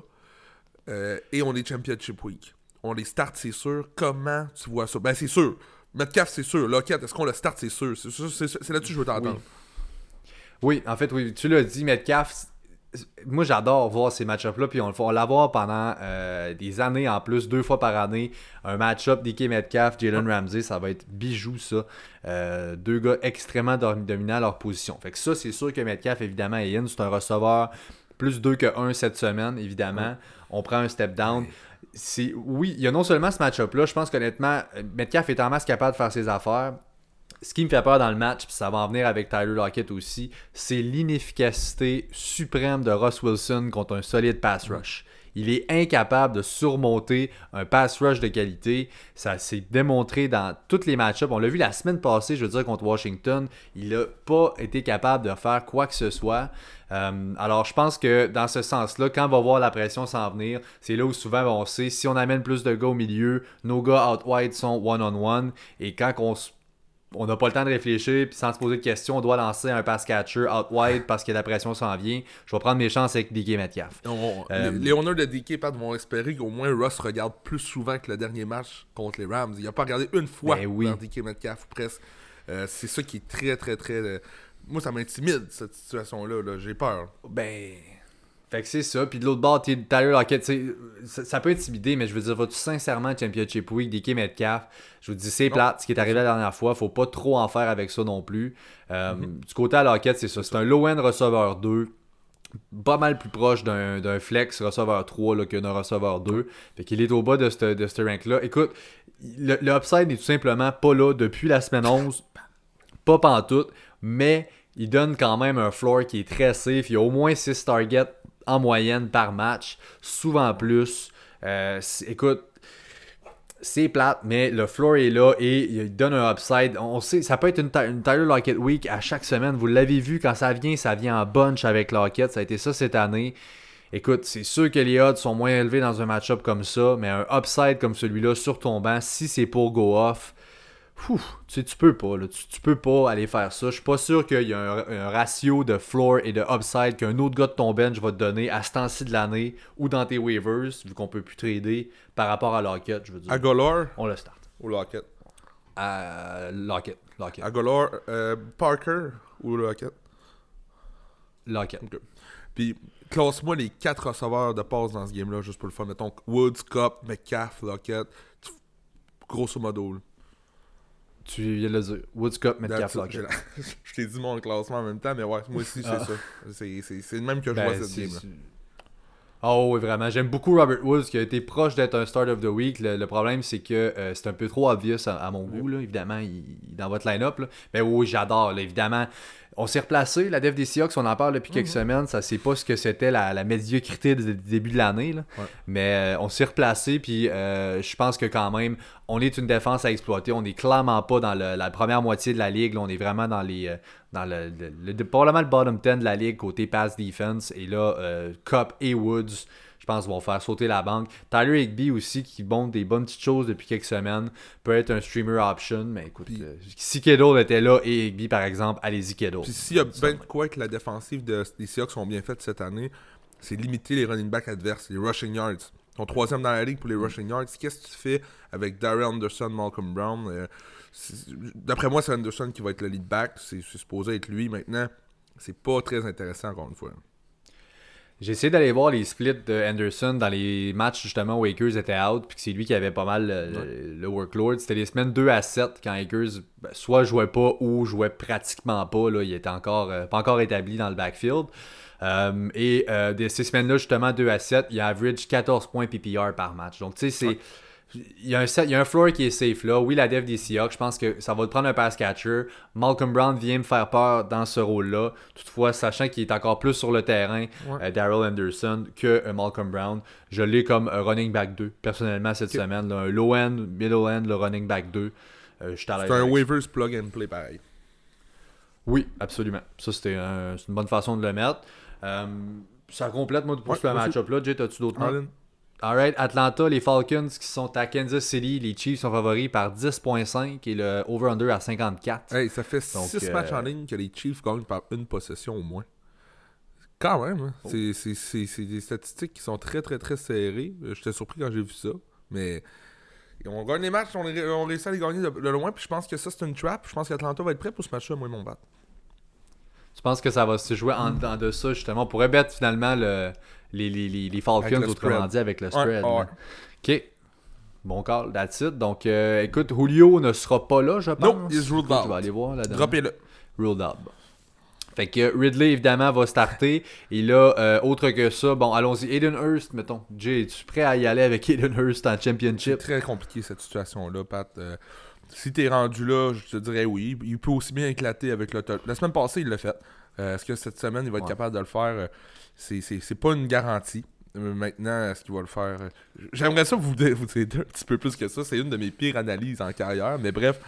Euh, et on est Championship Week. On les start, c'est sûr. Comment tu vois ça? Ben, c'est sûr. Metcalf, c'est sûr. Lockett, est-ce qu'on le start, c'est sûr. C'est là-dessus que je veux t'entendre. Oui, en fait, oui, tu l'as dit, Metcalf. Moi, j'adore voir ces match-ups-là, puis on va l'avoir pendant euh, des années en plus, deux fois par année. Un match-up DK Metcalf, Jalen Ramsey, ça va être bijou, ça. Euh, deux gars extrêmement dom- dominants à leur position. Fait que ça, c'est sûr que Metcalf, évidemment, est in. C'est un receveur plus 2 que 1 cette semaine, évidemment. On prend un step down. C'est, oui, il y a non seulement ce match-up-là, je pense qu'honnêtement, euh, Metcalf est en masse capable de faire ses affaires. Ce qui me fait peur dans le match, puis ça va en venir avec Tyler Lockett aussi, c'est l'inefficacité suprême de Russ Wilson contre un solide pass rush. Il est incapable de surmonter un pass rush de qualité. Ça s'est démontré dans tous les match-ups. On l'a vu la semaine passée, je veux dire, contre Washington. Il n'a pas été capable de faire quoi que ce soit. Euh, alors, je pense que dans ce sens-là, quand on va voir la pression s'en venir, c'est là où souvent on sait si on amène plus de gars au milieu, nos gars out wide sont one-on-one. Et quand on se on n'a pas le temps de réfléchir, puis sans se poser de questions, on doit lancer un pass catcher out wide parce que la pression s'en vient. Je vais prendre mes chances avec DK Metcalf. On- Euh, les, les owners de DK Pat vont espérer qu'au moins Russ regarde plus souvent que le dernier match contre les Rams. Il a pas regardé une fois Ben oui. dans DK Metcalf ou presque. Euh, c'est ça qui est très, très, très. Moi, ça m'intimide, cette situation-là. là. J'ai peur. Ben. Fait que c'est ça. Puis de l'autre bord, Tyler Lockett, ça, ça peut intimider, mais je veux dire, vas-tu sincèrement Championship Week, DK Metcalf? Je vous dis, c'est plate. Ce qui est arrivé la dernière fois, faut pas trop en faire avec ça non plus. Euh, Du côté à Lockett, c'est ça. C'est un low-end receveur 2. Pas mal plus proche d'un flex receveur 3 là, que d'un receveur 2. Fait qu'il est au bas de ce de rank-là. Écoute, le, le upside n'est tout simplement pas là depuis la semaine 11. Pas pantoute, mais il donne quand même un floor qui est très safe. Il y a au moins 6 targets en moyenne par match, souvent plus. Euh, écoute, c'est plate, mais le floor est là et il donne un upside. On sait, ça peut être une, une Tyler Lockett Week à chaque semaine. Vous l'avez vu, quand ça vient, ça vient en bunch avec Lockett. Ça a été ça cette année. Écoute, c'est sûr que les odds sont moins élevés dans un match-up comme ça, mais un upside comme celui-là sur ton banc, si c'est pour go off, Ouf, tu sais, tu peux pas, là. Tu, tu peux pas aller faire ça. Je suis pas sûr qu'il y a un, un ratio de floor et de upside qu'un autre gars de ton bench va te donner à ce temps-ci de l'année ou dans tes waivers, vu qu'on peut plus trader par rapport à Lockett, je veux dire. Agolor On le start. ou Lockett? À Lockett. Lockett. Agolor, euh, Parker ou Lockett? Lockett. Puis, classe-moi les quatre receveurs de passe dans ce game-là, juste pour le fun. Mettons Woods, Cup, Metcalf, Lockett. Grosso modo. là. Tu viens de le dire. Woods Cup, Metcalf. Lockett. Je t'ai dit mon classement en même temps, mais ouais, moi aussi, c'est Ah. ça. C'est- le même que je Ben, vois cette game-là. c'est- Oh oui, vraiment. J'aime beaucoup Robert Woods qui a été proche d'être un start of the week. Le, le problème, c'est que euh, c'est un peu trop obvious à, à mon goût. Là. Évidemment, il, dans votre line-up. là. Mais oui, j'adore. Évidemment, on s'est replacé. La def des Seahawks, on en parle depuis quelques semaines. Ça, c'est pas ce que c'était la, la médiocrité du début de l'année. Ouais. Mais euh, on s'est replacé. Puis euh, je pense que quand même, on est une défense à exploiter. On n'est clairement pas dans le- la première moitié de la ligue. là. On est vraiment dans les. euh, dans le, le- le- probablement le bottom 10 de la ligue côté pass defense. Et là, Cup et Woods, je pense, vont faire sauter la banque. Tyler Higby aussi, qui montre des bonnes petites choses depuis quelques semaines, peut être un streamer option. Mais écoute, euh, si Kittle était là et Higby, par exemple, allez-y Kittle. Puis s'il y a de quoi que la défensive de, des Seahawks sont bien faites cette année, c'est limiter les running backs adverses, les rushing yards. Ton troisième dans la ligue pour les rushing yards. Qu'est-ce que tu fais avec Darrell Anderson, Malcolm Brown? Euh, D'après moi, c'est Anderson qui va être le lead back. C'est supposé être lui maintenant. C'est pas très intéressant encore une fois. J'ai essayé d'aller voir les splits de Anderson dans les matchs justement où Akers était out, puis que c'est lui qui avait pas mal le, le- le workload. C'était les semaines 2 à 7 quand Akers ben, soit jouait pas ou jouait pratiquement pas. Là, il était encore euh, pas encore établi dans le backfield. Euh, et euh, de ces semaines-là, justement, 2 à 7, il average 14 points PPR par match. Donc, tu sais, c'est. Ouais. Il y, a un set- il y a un floor qui est safe là. Oui, la dev des Seahawks, je pense que ça va te prendre un pass catcher. Malcolm Brown vient me faire peur dans ce rôle-là. Toutefois, sachant qu'il est encore plus sur le terrain, Ouais. euh, Daryl Anderson, que euh, Malcolm Brown, je l'ai comme un running back 2, personnellement, cette semaine. là. un low end, middle end, le running back 2. Euh, je suis à l'aise C'est un waivers plug and play pareil. Oui, absolument. Ça, c'était un- une bonne façon de le mettre. Euh, ça complète, moi, pour Ouais, ce match-up-là. Jay, as-tu d'autres? Alright, Atlanta, les Falcons qui sont à Kansas City, les Chiefs sont favoris par 10.5 et le over-under à 54. Hey, ça fait 6 euh, matchs en ligne que les Chiefs gagnent par une possession au moins. Quand même, hein. Oh. C'est- des statistiques qui sont très très très serrées. Euh, J'étais surpris quand j'ai vu ça. Mais on gagne les matchs, on, ré- on réussit à les gagner de, de loin. Puis je pense que ça c'est une trap. Je pense qu'Atlanta va être prêt pour ce match-là, moi et mon bat. Tu penses que ça va se jouer en dedans de ça, justement? On pourrait mettre finalement le, les, les, les, les Falcons, le autrement spread. dit, avec le spread. Ok. Bon call, that's it. Donc, euh, écoute, Julio ne sera pas là, je pense. Non, il is ruled out. Je vais aller voir dernière. Droppez-le. Ruled out. Fait que Ridley, évidemment, va starter. Et là, euh, autre que ça, bon, allons-y. Aiden Hurst, mettons. Jay, es-tu prêt à y aller avec Aiden Hurst en C'est championship? très compliqué cette situation-là, Pat. Euh, si t'es rendu là, je te dirais oui. Il peut aussi bien éclater avec le top. La semaine passée, il l'a fait. Euh, Est-ce que cette semaine, il va être Ouais. capable de le faire? Euh, C'est pas une garantie. Euh, Maintenant, est-ce qu'il va le faire? J'aimerais ça vous, vous aider un petit peu plus que ça. C'est une de mes pires analyses en carrière. Mais bref,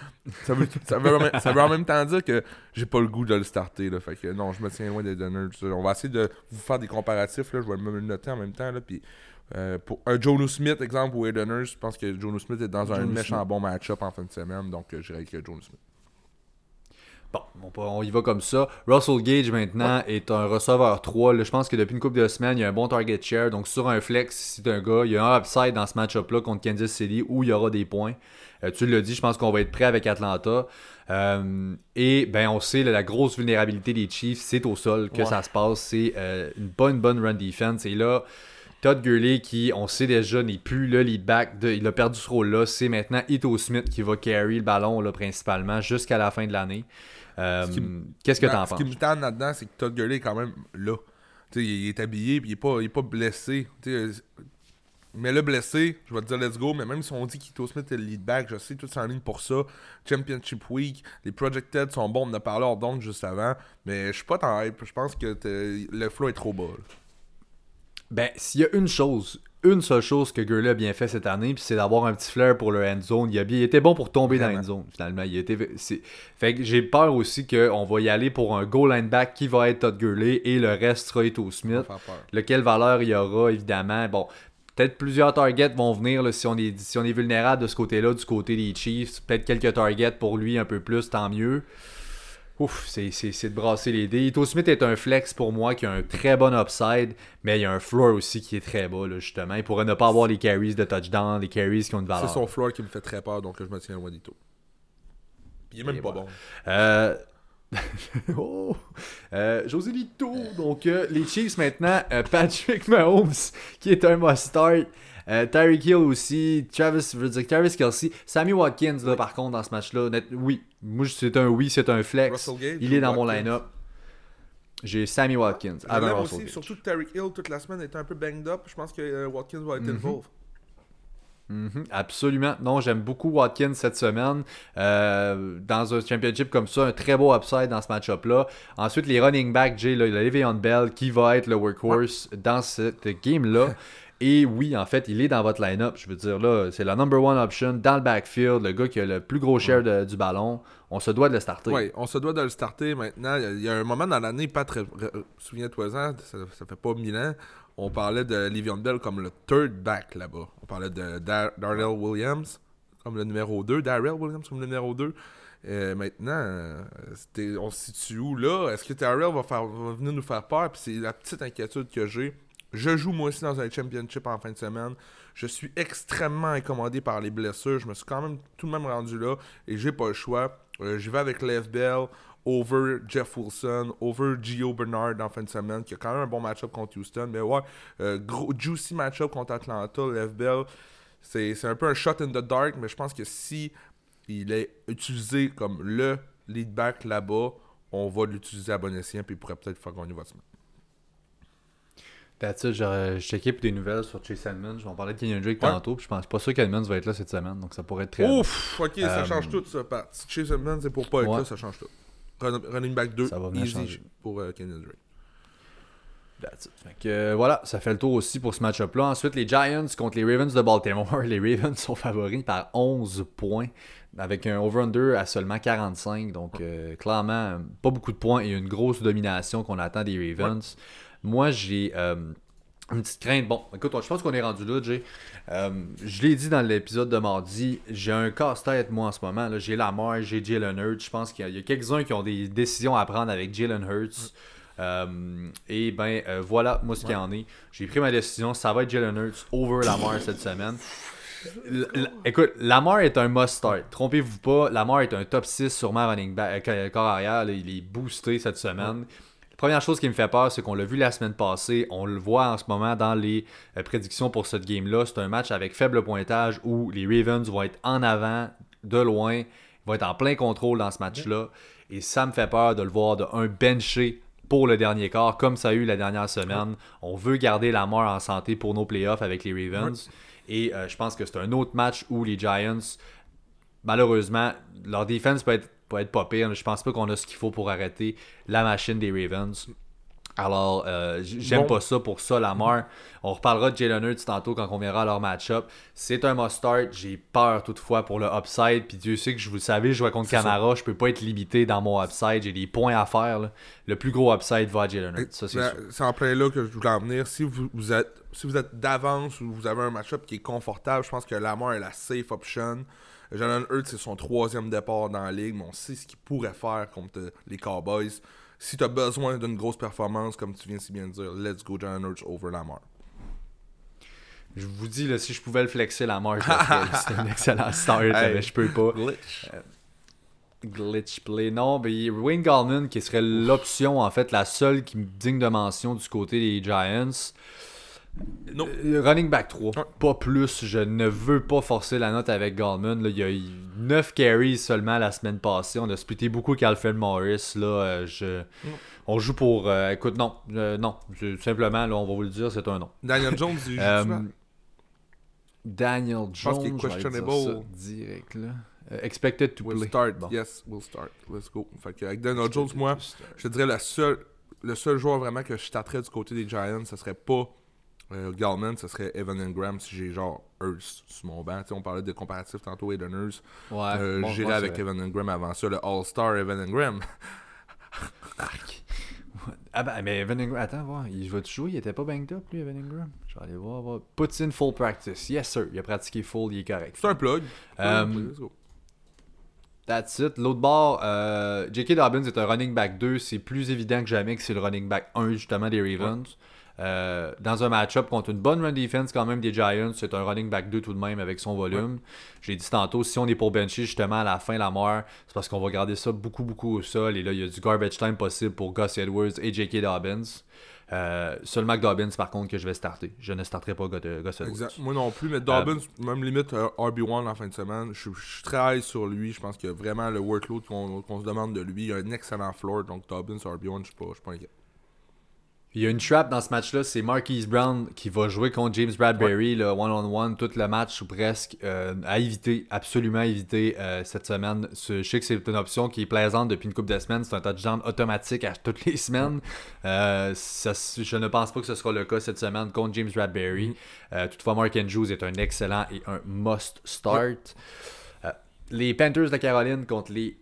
ça veut, ça veut, en même- ça veut en même temps dire que j'ai pas le goût de le starter. Là. Fait que non, je me tiens loin des donneurs. On va essayer de vous faire des comparatifs. Là. Je vais même le noter en même temps. Là. Puis, euh, pour un Jono Smith, exemple, ou Aiden Hurst, je pense que Jono Smith est dans un méchant bon match-up en fin de semaine. Donc, euh, j'irai avec Jono Smith. Bon, on, y va comme ça. Russell Gage, maintenant, est un receveur 3. Là, je pense que depuis une couple de semaines, il y a un bon target share. Donc, sur un flex, si c'est un gars, il y a un upside dans ce match-up-là contre Kansas City où il y aura des points. Euh, tu l'as dit, je pense qu'on va être prêt avec Atlanta. Euh, et ben on sait là, la grosse vulnérabilité des Chiefs, c'est au sol que Ouais. ça se passe. C'est euh, une bonne, bonne run defense. Et là, Todd Gurley, qui on sait déjà n'est plus le lead back, de- il a perdu ce rôle-là. C'est maintenant Ito Smith qui va carry le ballon là, principalement jusqu'à la fin de l'année. Euh, Ce Qu'est-ce que t'en Ce penses? qui me tente là-dedans, c'est que Todd Gurley est quand même là. Il est habillé, puis il est pas, il est pas blessé. Tu sais, euh, mais le blessé, je vais te dire let's go, mais même si on dit qu'Ito Smith est le lead back, je sais, tout en ligne pour ça. Championship Week, les projected sont bons, on en a parlé hors d'onde juste avant, mais je suis pas tant hype. Je pense que le flow est trop bas. là. Ben, s'il y a une chose, une seule chose que Gurley a bien fait cette année, puis c'est d'avoir un petit flair pour le end zone. Il, a bien, il était bon pour tomber dans Vraiment. la end zone, finalement. Il était, c'est- fait que j'ai peur aussi qu'on va y aller pour un goal line back qui va être Todd Gurley et le reste sera Ça Smith. Lequel valeur il y aura, évidemment. Bon, peut-être plusieurs targets vont venir là, si, on est, si on est vulnérable de ce côté-là, du côté des Chiefs. Peut-être quelques targets pour lui, un peu plus, tant mieux. Ouf, c'est, c'est, c'est de brasser les dés. Ito Smith est un flex pour moi qui a un très bon upside, mais il y a un floor aussi qui est très bas, là, justement. Il pourrait ne pas avoir les carries de touchdown, les carries qui ont une C'est valeur. son floor qui me fait très peur, donc je me tiens loin d'Ito. Il est même Et pas bon. Euh... oh! Euh, José Lito. Donc, euh, les Chiefs maintenant. euh, Patrick Mahomes, qui est un must-start. Euh, Tyreek Hill aussi. Travis, je veux dire, Travis Kelsey. Sammy Watkins, là, par contre, dans ce match-là. oui. Moi, c'est un oui, c'est un flex. Gage Il est dans mon line-up. J'ai Sammy Watkins. Avant aussi, Gage. surtout que Tyreek Hill toute la semaine était un peu banged up. Je pense que euh, Watkins va être Mhm. involved. Mhm, absolument. Non, j'aime beaucoup Watkins cette semaine. Euh, dans un championship comme ça, un très beau upside dans ce match-up-là. Ensuite, les running backs, Jay, là, il y a Le'Veon Bell qui va être le workhorse dans cette game-là. Et oui, en fait, il est dans votre line-up. Je veux dire, là, c'est la number one option dans le backfield, le gars qui a le plus gros share du ballon. On se doit de le starter. Oui, on se doit de le starter maintenant. Il y a- un moment dans l'année, pas très. Souviens-toi-en, ça, ça fait pas mille ans. On parlait de Livion Bell comme le third back là-bas. On parlait de Dar- Darrell Williams comme le numéro 2. Darrell Williams comme le numéro 2. Euh, maintenant, euh, on se situe où là? Est-ce que Darrell va, va venir nous faire peur? Puis c'est la petite inquiétude que j'ai. Je joue moi aussi dans un championship en fin de semaine. Je suis extrêmement incommodé par les blessures. Je me suis quand même tout de même rendu là et j'ai pas le choix. Euh, J'y vais avec Lev Bell over Jeff Wilson, over Gio Bernard en fin de semaine, qui a quand même un bon match-up contre Houston. Mais ouais, euh, gros, juicy match-up contre Atlanta. Lev Bell, c'est c'est un peu un shot in the dark, mais je pense que si il est utilisé comme le lead back là-bas, on va l'utiliser à bon escient, puis il pourrait peut-être faire gagner votre semaine. That's it, je, je checkais pour des nouvelles sur Chase Edmonds. Je vais en parler de Kenyon Drake Ouais. tantôt. Puis je pense pas sûr qu'Edmonds va être là cette semaine. Donc ça pourrait être très. Ouf, ok, ça Euh, change tout, ça, Pat. Si Chase Edmonds c'est pour pas être Ouais. là, ça change tout. Run- Running back 2, Ça va easy changer. pour euh, Kenyon Drake. That's it. Fait que, euh, voilà, ça fait le tour aussi pour ce match-up-là. Ensuite, les Giants contre les Ravens de Baltimore. Les Ravens sont favoris par 11 points avec un over-under à seulement 45. Donc, euh, clairement, pas beaucoup de points et une grosse domination qu'on attend des Ravens. Moi, j'ai euh, Une petite crainte. Bon, écoute, je pense qu'on est rendu là, Jay. Euh, je l'ai dit dans l'épisode de mardi, j'ai un casse-tête, moi, en ce moment. J'ai Lamar, j'ai Jalen Hurts. Je pense qu'il y a, quelques-uns qui ont des décisions à prendre avec Jalen Hurts. Euh, et ben euh, voilà, moi, ce qu'il y en est. J'ai pris ma décision. Ça va être Jalen Hurts over Lamar cette semaine. écoute, Lamar est un must-start. Trompez-vous pas, Lamar est un top 6 sûrement running back, corps arrière. il est boosté cette semaine. Première chose qui me fait peur, c'est qu'on l'a vu la semaine passée, on le voit en ce moment dans les euh, prédictions pour cette game-là. C'est un match avec faible pointage où les Ravens vont être en avant, de loin, vont être en plein contrôle dans ce match-là. Et ça me fait peur de le voir de un benché pour le dernier quart, comme ça a eu la dernière semaine. On veut garder la mort en santé pour nos playoffs avec les Ravens. Et euh, je pense que c'est un autre match où les Giants, malheureusement, leur défense peut être pas être pas pire. Je pense pas qu'on a ce qu'il faut pour arrêter la machine des Ravens. Alors, euh, j'aime pas ça pour ça, Lamar. On reparlera de Jalen Hurts tantôt quand on verra leur match-up. C'est un must-start. J'ai peur toutefois pour le upside. Puis Dieu sait que je vous le savez, je joue contre Camara. Je peux pas être limité dans mon upside. J'ai des points à faire. Le plus gros upside va à Jalen Hurts. Ça, c'est ben, C'est en plein là que je voulais en venir. Si vous, êtes, si vous êtes d'avance ou vous avez un match-up qui est confortable, je pense que Lamar est la safe option. Jalen Hurts, c'est son troisième départ dans la ligue, mais on sait ce qu'il pourrait faire contre les Cowboys. Si tu as besoin d'une grosse performance, comme tu viens si bien de dire, let's go Jalen Hurts over Lamar. Je vous dis, là, si je pouvais le flexer, Lamar, c'est un excellent start, mais je peux pas. Glitch. Euh, glitch play. Non, mais Wayne Gallman, qui serait l'option, en fait, la seule qui me digne de mention du côté des Giants. Euh, running back 3. Pas plus. Je ne veux pas forcer la note avec Gallman. Il y a eu 9 carries seulement la semaine passée. On a splitté beaucoup avec Alfred Morris. Là, euh, je... On joue pour. Euh, écoute, non. non. simplement, là, on va vous le dire, c'est un non. Daniel Jones, du Daniel Jones. Je pense qu'il est questionable. direct, là. expected to we'll play. Start. Yes, we'll start. Let's go. Fait avec Daniel Jones, moi, je te dirais la seule, le seul joueur vraiment que je tâterais du côté des Giants, ce serait pas euh, Gallman, ce serait Evan Ingram si j'ai genre Earth sur mon banc. on parlait de comparatif tantôt, Aiden Earth. Ouais, euh, J'irais avec Evan Ingram avant ça, le All-Star Evan Ingram. ah ben, mais Evan Ingram, attends, voir, il va te jouer, il était pas banged up lui, Evan Ingram. Je vais aller voir, voir. Puts in full practice. Yes, sir. Il a pratiqué full, il est correct. C'est un plug. Um, That's it. L'autre bord, euh, J.K. Dobbins est un running back 2. C'est plus évident que jamais que c'est le running back 1 justement des Ravens. Euh, dans un match-up contre une bonne run defense quand même des Giants, c'est un running back 2 tout de même avec son volume. J'ai dit tantôt, si on est pour bencher justement à la fin la mort, c'est parce qu'on va garder ça beaucoup beaucoup au sol. Et là, il y a du garbage time possible pour Gus Edwards et J.K. Dobbins. Euh, seulement que Dobbins, par contre, que je vais starter. Je ne starterai pas Gus Edwards. Exact. Moi non plus, mais Dobbins, euh, même limite RB1 en fin de semaine, je, suis très high sur lui. Je pense a vraiment le workload qu'on se demande de lui. Il a un excellent floor, donc Dobbins RB1, je ne suis pas inquiet. Il y a une trap dans ce match-là, c'est Marquise Brown qui va jouer contre James Bradbury, le one-on-one, tout le match ou presque, euh, à éviter, absolument éviter euh, cette semaine. Je sais que c'est une option qui est plaisante depuis une couple de semaines, c'est un touchdown automatique à toutes les semaines. Euh, je ne pense pas que ce sera le cas cette semaine contre James Bradbury. Mm-hmm. toutefois, Mark Andrews est un excellent et un must start. les Panthers de Caroline contre les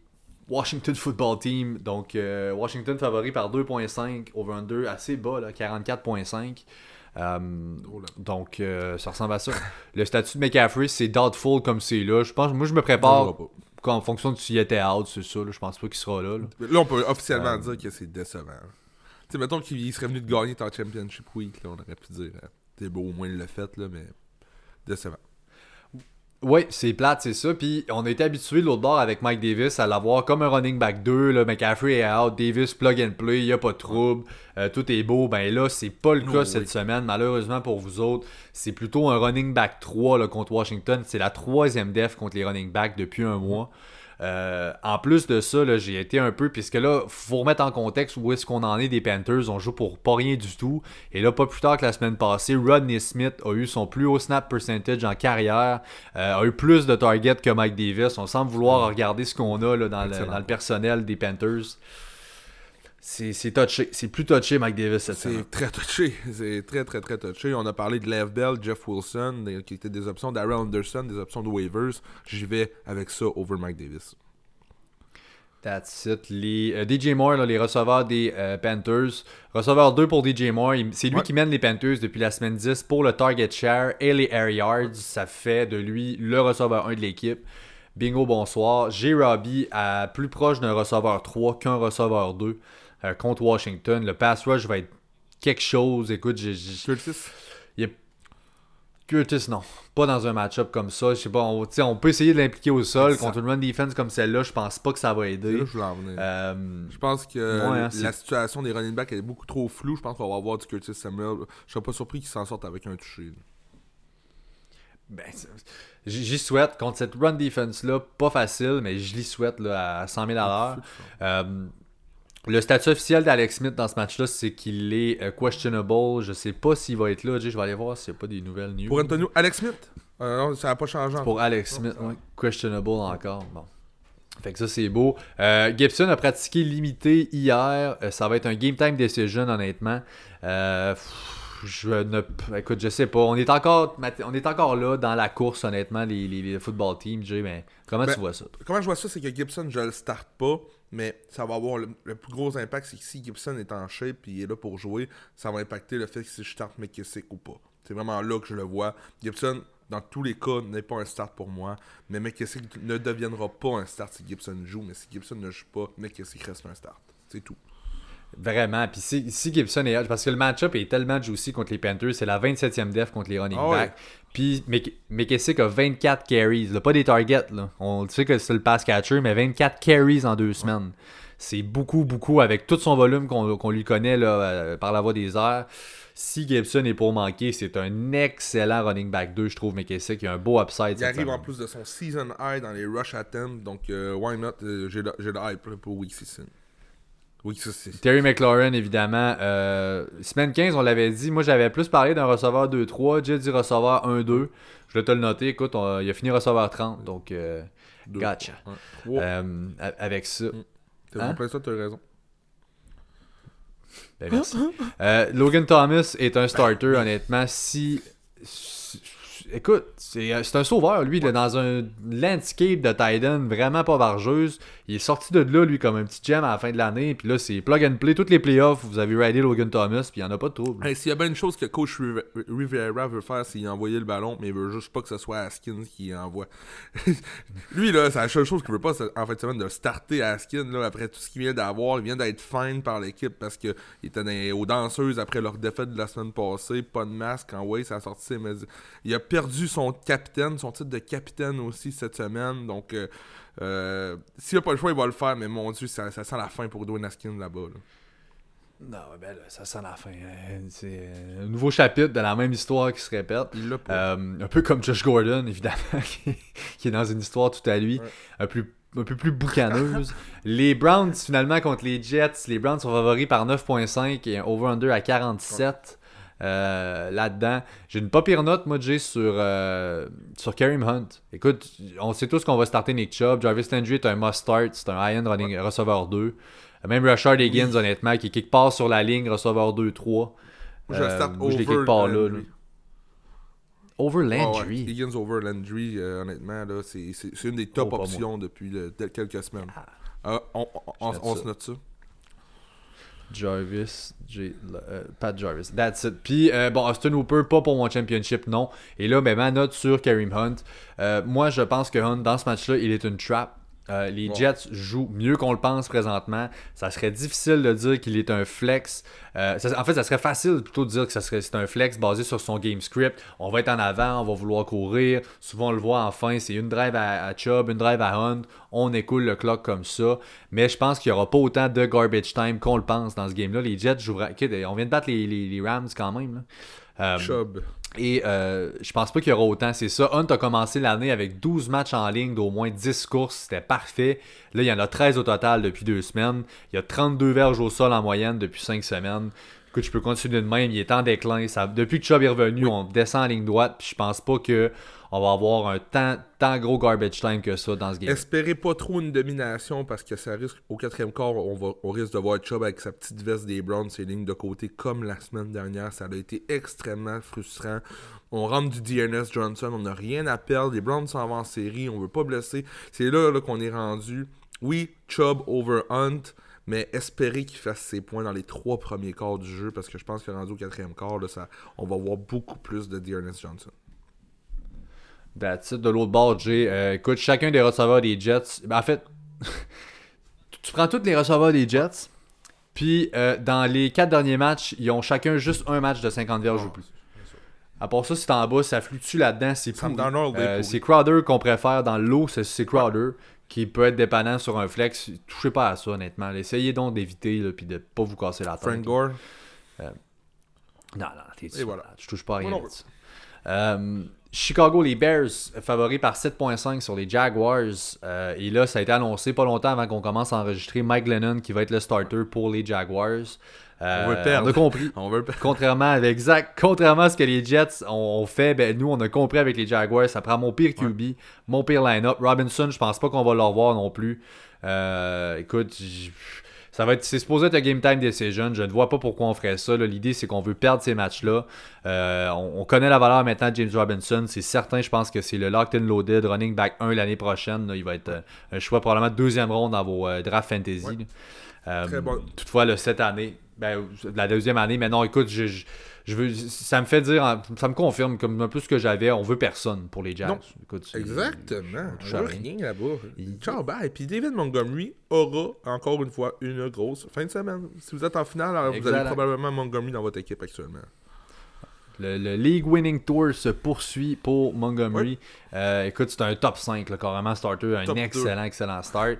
Washington Football Team. Donc, euh, Washington favori par 2.5, over-under assez bas, 44.5. Euh, donc, euh, ça ressemble à ça. Le statut de McCaffrey, c'est doubtful comme c'est là. Je pense, moi, je me prépare en fonction de s'il était out, c'est ça. Je pense pas qu'il sera là, là. on peut officiellement dire que c'est décevant. Tu sais, mettons qu'il serait venu de gagner ton Championship Week, là, on aurait pu dire. T'es beau, au moins il l'a fait, là, mais décevant. Oui, c'est plate, c'est ça. Puis on a été habitué de l'autre bord avec Mike Davis à l'avoir comme un running back 2. Là, McCaffrey est out, Davis plug and play, il n'y a pas de trouble, euh, tout est beau. Ben là, c'est pas le cas cette semaine. Malheureusement pour vous autres, c'est plutôt un running back 3 là, contre Washington. C'est la troisième def contre les running backs depuis un mois. Euh, en plus de ça, j'ai été un peu, puisque là, faut remettre en contexte où est-ce qu'on en est des Panthers. On joue pour pas rien du tout. Et là, pas plus tard que la semaine passée, Rodney Smith a eu son plus haut snap percentage en carrière, euh, a eu plus de targets que Mike Davis. On semble vouloir regarder ce qu'on a là, dans, le, dans, le, personnel des Panthers. C'est touché. C'est plus touché, Mike Davis, cette C'est très touché. C'est très, très, très touché. On a parlé de Lev Bell, Jeff Wilson, qui étaient des options d'Aaron Anderson, des options de waivers. J'y vais avec ça over Mike Davis. That's it. Les, euh, DJ Moore, là, les receveurs des euh, Panthers. Receveur 2 pour DJ Moore. C'est lui Ouais. qui mène les Panthers depuis la semaine 10 pour le target share et les air yards. Ça fait de lui le receveur 1 de l'équipe. Bingo, bonsoir. J. Robbie à plus proche d'un receveur 3 qu'un receveur 2 euh, contre Washington. Le pass rush va être quelque chose. Écoute, j'ai- Curtis? Curtis, non. Pas dans un match-up comme ça. Je sais pas, on, peut essayer de l'impliquer au sol. Contre une run defense comme celle-là, je pense pas que ça va aider. là que je voulais en venir. Euh, Je pense que Ouais, hein, la situation des running backs est beaucoup trop floue. Je pense qu'on va avoir du Curtis Samuel. Je serais pas surpris qu'il s'en sorte avec un touché. là. ben, j'y j'y souhaite. Contre cette run defense-là, pas facile, mais je l'y souhaite là, à 100 000 à l'heure. Euh, le statut officiel d'Alex Smith dans ce match-là, c'est qu'il est euh, questionable. Je sais pas s'il va être là. Je vais aller voir s'il n'y a pas des nouvelles news. Pour Antonio, Alex Smith? Euh, Non, ça n'a pas changé. Pour Alex Smith, ouais, questionable encore. Bon. Fait que ça, c'est beau. Euh, Gibson a pratiqué limité hier. Euh, ça va être un game time decision, honnêtement. Pff, je ne. Écoute, je sais pas. On est encore, on est encore là dans la course, honnêtement, les, les, les football teams, Jay. Mais comment Ben, tu vois ça? Comment je vois ça, c'est que Gibson, je le starte pas, mais ça va avoir le, plus gros impact, c'est que si Gibson est en shape et il est là pour jouer, ça va impacter le fait que si je starte McKissick ou pas. C'est vraiment là que je le vois. Gibson, dans tous les cas, n'est pas un start pour moi, mais McKissick ne deviendra pas un start si Gibson joue, mais si Gibson ne joue pas, McKissick reste un start. C'est tout. Vraiment. Puis si, si Gibson est parce que le match-up est tellement juicy contre les Panthers, c'est la 27e def contre les running Ah ouais. backs. Puis Mc- McKissick a 24 carries, là, pas des targets. Là. On sait que c'est le pass catcher, mais 24 carries en deux semaines. C'est beaucoup, beaucoup avec tout son volume qu'on lui connaît là, euh, par la voie des airs. Si Gibson est pour manquer, c'est un excellent running back 2, je trouve, McKissick. Il a un beau upside. Il cette arrive en plus de son season high dans les rush attempts, donc euh, why not euh, J'ai le, hype pour Week 16. Week 16. Terry McLaurin, évidemment. Euh, semaine 15, on l'avait dit. Moi, j'avais plus parlé d'un receveur 2-3. J'ai dit receveur 1-2. Je vais te le noter. Écoute, on- il a fini receveur 30. Donc, euh, gotcha. Wow. Euh, avec ça. T'as hein? en plein ça, t'as raison. Ben, merci. Euh, Logan Thomas est un starter, honnêtement. Si. Écoute, c'est euh, c'est un sauveur, lui, là, dans un landscape de Titan vraiment pas vargeuse. Il est sorti de là, lui, comme un petit gem à la fin de l'année. Puis là, c'est plug and play. Toutes les playoffs, vous avez raidé Logan Thomas, puis il n'y en a pas de trouble. Hey, S'il y a bien une chose que coach Rive- Rivera veut faire, c'est envoyer le ballon, mais il veut juste pas que ce soit Askins qui envoie. Lui, là, c'est la seule chose qu'il veut pas, c'est en fait de semaine de starter Askins, là, après tout ce qu'il vient d'avoir. Il vient d'être fine par l'équipe parce qu'il était dans aux danseuses après leur défaite de la semaine passée, pas de masque, en way, ça a sorti ses Il a perdu son capitaine, son titre de capitaine aussi cette semaine, donc. Euh, euh, S'il a pas le choix, il va le faire, mais mon dieu, ça, ça sent la fin pour Dwayne Askins là-bas. là. Non, ben là, ça sent la fin. Euh, C'est euh, un nouveau chapitre de la même histoire qui se répète. Euh, un peu comme Josh Gordon, évidemment, qui, est dans une histoire tout à lui, Ouais. un, plus, un peu plus boucaneuse. les Browns, finalement, contre les Jets, les Browns sont favoris par 9.5 et un over-under à 47. Euh, là-dedans. J'ai une pas pire note, moi, Jay, sur, euh, sur Kareem Hunt. Écoute, on sait tous qu'on va starter Nick Chubb. Jarvis Landry est un must-start. C'est un high-end running receveur 2. Même Rashard Higgins, honnêtement, qui est quelque part sur la ligne, receveur 2-3. Moi, je Euh, start je quelque part là. Landry. Over Ah ouais, Landry. Higgins over Landry, euh, honnêtement, là, c'est, une des top Oh, pas options depuis le- quelques semaines. Ah, on on- se note ça. Jarvis, J- euh, Pat Jarvis. That's it. Puis, euh, bon, Austin Hooper, pas pour mon championship, non. Et là, ben, ma note sur Kareem Hunt. Euh, moi, je pense que Hunt, dans ce match-là, il est une trap. Euh, les. Jets jouent mieux qu'on le pense présentement. Ça serait difficile de dire qu'il est un flex. Euh, ça- en fait, ça serait facile plutôt de dire que ça serait, c'est un flex basé sur son game script. On va être en avant, on va vouloir courir. Souvent, on le voit en fin, c'est une drive à, à Chubb, une drive à Hunt. On écoule le clock comme ça. Mais je pense qu'il n'y aura pas autant de garbage time qu'on le pense dans ce game-là. Les Jets joueraient. on vient de battre les, les- les Rams quand même. là. Euh, Chubb. Et euh, je pense pas qu'il y aura autant. C'est ça. Hunt a commencé l'année avec 12 matchs en ligne d'au moins 10 courses. C'était parfait. Là, il y en a 13 au total depuis deux semaines. Il y a 32 verges au sol en moyenne depuis 5 semaines. Écoute, je peux continuer de même. Il est en déclin. Ça, depuis que Chubb est revenu, on descend en ligne droite. Puis je pense pas que on va avoir un tant, gros garbage time que ça dans ce game. Espérez pas trop une domination parce que ça risque, au quatrième quart, on, va, on risque de voir Chubb avec sa petite veste des Browns, ses lignes de côté, comme la semaine dernière. Ça a été extrêmement frustrant. On rentre du DNS Johnson, on n'a rien à perdre. Les Browns s'en vont en série, on veut pas blesser. C'est là, qu'on est rendu. oui, Chubb over Hunt, mais espérer qu'il fasse ses points dans les trois premiers quarts du jeu, parce que je pense que rendu au quatrième quart, on va voir beaucoup plus de Dearness Johnson. That's it. De l'autre bord, Jay, euh, écoute, chacun des receveurs des Jets, ben, en fait, tu prends tous les receveurs des Jets, puis euh, dans les quatre derniers matchs, ils ont chacun juste un match de 50 verges ou plus. À part ça, si t'es en bas, ça flue-tu là-dedans, c'est pourri. Euh, c'est Crowder qu'on préfère dans l'eau, c'est- Crowder qui peut être dépendant sur un flex. Touchez pas à ça, honnêtement. Essayez donc d'éviter, puis de pas vous casser la tête. Frank. Gore. Non, non, t'es voilà. Tu touches pas à rien Euh, Chicago, les Bears, favoris par 7.5 sur les Jaguars. Euh, et là, ça a été annoncé pas longtemps avant qu'on commence à enregistrer Mike Lennon qui va être le starter pour les Jaguars. Euh, On veut perdre. On a compris. On veut Contrairement à, exact, contrairement à ce que les Jets ont, fait, ben, nous, on a compris avec les Jaguars. Ça prend mon pire QB, mon pire line-up. Robinson, je pense pas qu'on va le revoir non plus. Euh, écoute, ça va être, c'est supposé être un game time decision. Je ne vois pas pourquoi on ferait ça. L'idée, c'est qu'on veut perdre ces matchs-là. Euh, on, on connaît la valeur maintenant de James Robinson. C'est certain, je pense que c'est le locked and loaded running back 1 l'année prochaine. là. Il va être euh, un choix probablement de deuxième ronde dans vos euh, drafts fantasy. Ouais. Euh, Très bon. Toutefois, là, cette année, ben, la deuxième année, mais non, écoute, je, je, je veux, ça me fait dire, ça me confirme comme un peu ce que j'avais, on veut personne pour les Jazz. Non. Écoute, Exactement. On veut rien. là-bas. Il- Ciao, bye. Puis David Montgomery aura encore une fois une grosse fin de semaine. Si vous êtes en finale, alors vous avez probablement Montgomery dans votre équipe actuellement. Le, le League Winning Tour se poursuit pour Montgomery. Euh, écoute, c'est un top 5, là, carrément starter, un Top excellent, excellent start.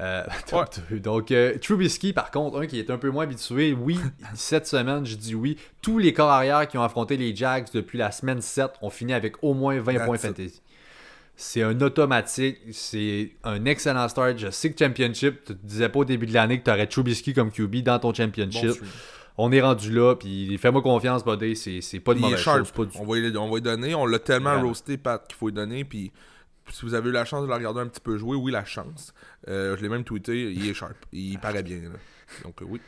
Euh, top 2. Donc, euh, Trubisky, par contre, un qui est un peu moins habitué, oui, cette semaine, je dis oui. Tous les corps arrière qui ont affronté les Jags depuis la semaine 7 ont fini avec au moins 20 That's points it. fantasy. C'est un automatique, c'est un excellent start. Je sais que Championship, tu te disais pas au début de l'année que tu aurais Trubisky comme QB dans ton Championship. On est rendu là, puis fais-moi confiance, Buddy, c'est pas de Il mauvaise sharp. chose. Pas du On va, lui, on va lui donner. On l'a tellement Vraiment. roasté, Pat, qu'il faut lui donner. Puis si vous avez eu la chance de le regarder un petit peu jouer, oui, la chance. Euh, je l'ai même tweeté. Il est sharp. Il paraît bien. Là. Donc euh, oui.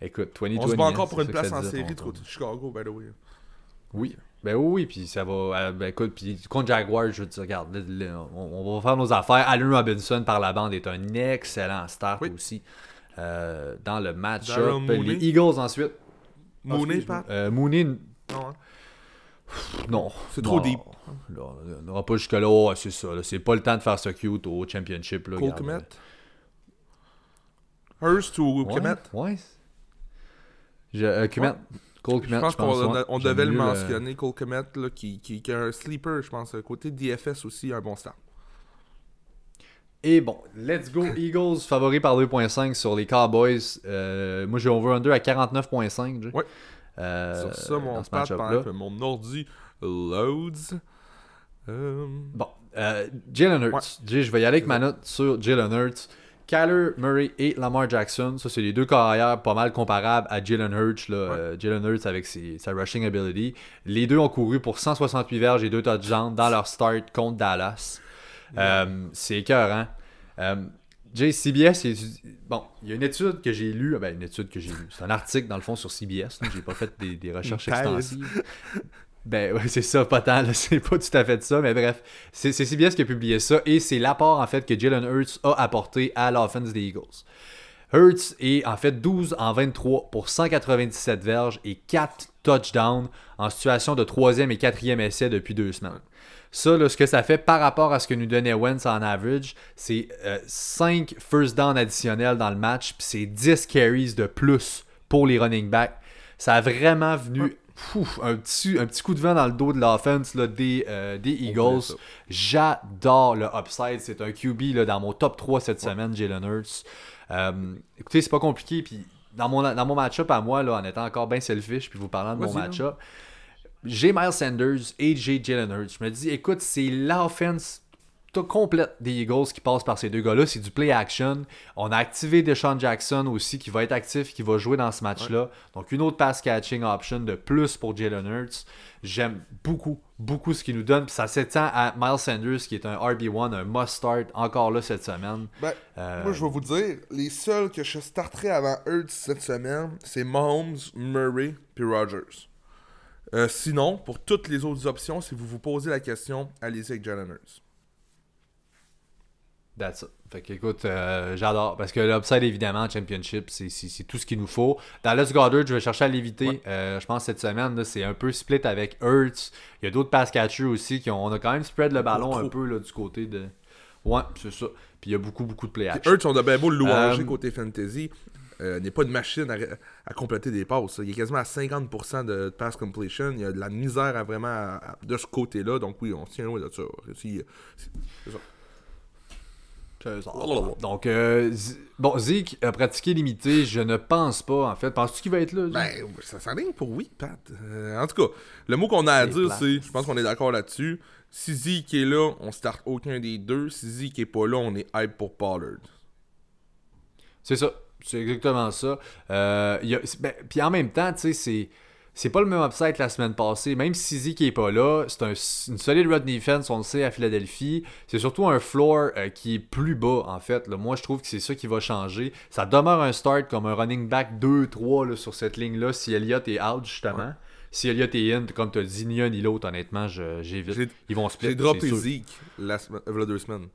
Écoute, 2020, On se bat hein, encore pour une place en série tantôt. de Chicago, by the way. Oui. Ben oui, oui, puis ça va. euh, ben écoute, puis contre Jaguar, je veux dire, regarde, là, là, on, on va faire nos affaires. Allen Robinson par la bande est un excellent start Oui. aussi. Euh, dans le match-up. Mooney. Les Eagles ensuite. Mooney. Pat Euh, Mooney, Non. C'est trop Non. deep. Là, on n'aura pas jusque-là. Ouais, c'est ça. C'est pas le temps de faire ce cute au championship. Là, Cole Kmet Hurst ou Kmet Ouais. Je, euh. Cole Je Kmet, pense qu'on devait le mieux mentionner, Cole Kmet, là, qui, qui, qui a un sleeper, je pense. Côté DFS aussi, un bon start. Et bon, let's go Eagles, favori par 2.5 sur les Cowboys. Euh, moi, j'ai over-under à 49.5. Jay. Ouais. Euh, Sur ça, mon pendant que mon ordi loads. Euh, Bon, euh, Jalen Hurts. Ouais. Je vais y aller avec ma note sur Jalen Hurts. Kyler Murray et Lamar Jackson, ça c'est les deux carrières pas mal comparables à Jalen Hurts. Là, Euh, Jalen Hurts avec ses- sa rushing ability. Les deux ont couru pour 168 verges et deux touchdowns dans leur start contre Dallas. Euh, c'est écœurant. Jay, CBS, bon, il y a une étude que j'ai lue, ben une étude que j'ai lue, c'est un article dans le fond sur CBS, j'ai pas fait des, des recherches extensives. Ben ouais, c'est ça, pas tant, c'est pas tout à fait ça, mais bref, c'est CBS qui a publié ça et c'est l'apport en fait que Jalen Hurts a apporté à l'offense des Eagles. Hurts est en fait 12 en 23 pour 197 verges et 4 touchdowns en situation de troisième et quatrième essai depuis deux semaines. Ça, là, ce que ça fait par rapport à ce que nous donnait Wentz en average, c'est 5 first down additionnels dans le match, puis c'est 10 carries de plus pour les running backs. Ça a vraiment venu pouf, un, petit, un petit coup de vent dans le dos de l'offense là, des, euh, des Eagles. J'adore le upside. C'est un QB là, dans mon top 3 cette semaine, Jalen Hurts. Euh, écoutez, c'est pas compliqué. Puis dans mon, dans mon match-up à moi, là, en étant encore bien selfish, puis vous parlant de mon match-up, j'ai Miles Sanders et j'ai Jalen Hurts. Je me dis, écoute, c'est l'offense complète des Eagles qui passe par ces deux gars-là. C'est du play action. On a activé Deshaun Jackson aussi, qui va être actif, qui va jouer dans ce match-là. Donc, une autre pass catching option de plus pour Jalen Hurts. J'aime beaucoup, beaucoup ce qu'il nous donne. Puis ça s'étend à Miles Sanders, qui est un RB1, un must-start encore là cette semaine. Ben, Euh, Moi, je vais vous dire, les seuls que je starterai avant Hurts cette semaine, c'est Mahomes, Murray puis Rogers. Euh, sinon, pour toutes les autres options, si vous vous posez la question, allez-y avec Jalen Hurts. That's it. Fait que, écoute, euh, j'adore. Parce que l'upside, évidemment, Championship, c'est- tout ce qu'il nous faut. Dallas Goddard, je vais chercher à l'éviter. Ouais. Euh, je pense cette semaine, c'est un peu split avec Hurts. Il y a d'autres pass catchers aussi qui ont. On a quand même spread le ballon un peu là, du côté de. Ouais, c'est ça. Puis il y a beaucoup, beaucoup de play. Hurts, on a bien beau le louanger Euh, côté fantasy. Euh, n'est pas une machine à, à compléter des passes. Il est quasiment à 50% de pass completion. Il y a de la misère à vraiment à- de ce côté-là. Donc oui, on se tient loin de ça. C'est- ça. Donc, euh, bon, Zeke a pratiqué limité. Je ne pense pas, en fait. Penses-tu qu'il va être là? Ben, ça s'enligne pour oui, Pat. Euh, en tout cas, le mot qu'on a à dire, c'est, je pense qu'on est d'accord là-dessus. Si Zeke est là, on start aucun des deux. Si Zeke est pas là, on est hype pour Pollard. C'est ça. C'est exactement ça. Euh, y a- ben, Puis en même temps, tu sais, c'est. C'est pas le même upside que la semaine passée. Même si Zeke est pas là, c'est un, une solide run defense, on le sait, à Philadelphie. C'est surtout un floor euh, qui est plus bas, en fait. là. Moi, je trouve que c'est ça qui va changer. Ça demeure un start comme un running back 2-3 là, sur cette ligne-là, si Elliott est out, justement. Si Elliott est in, comme tu as dit, ni un ni l'autre, honnêtement, j'évite. Ils vont split. J'ai droppé. Zeke la euh, v'là deux semaines.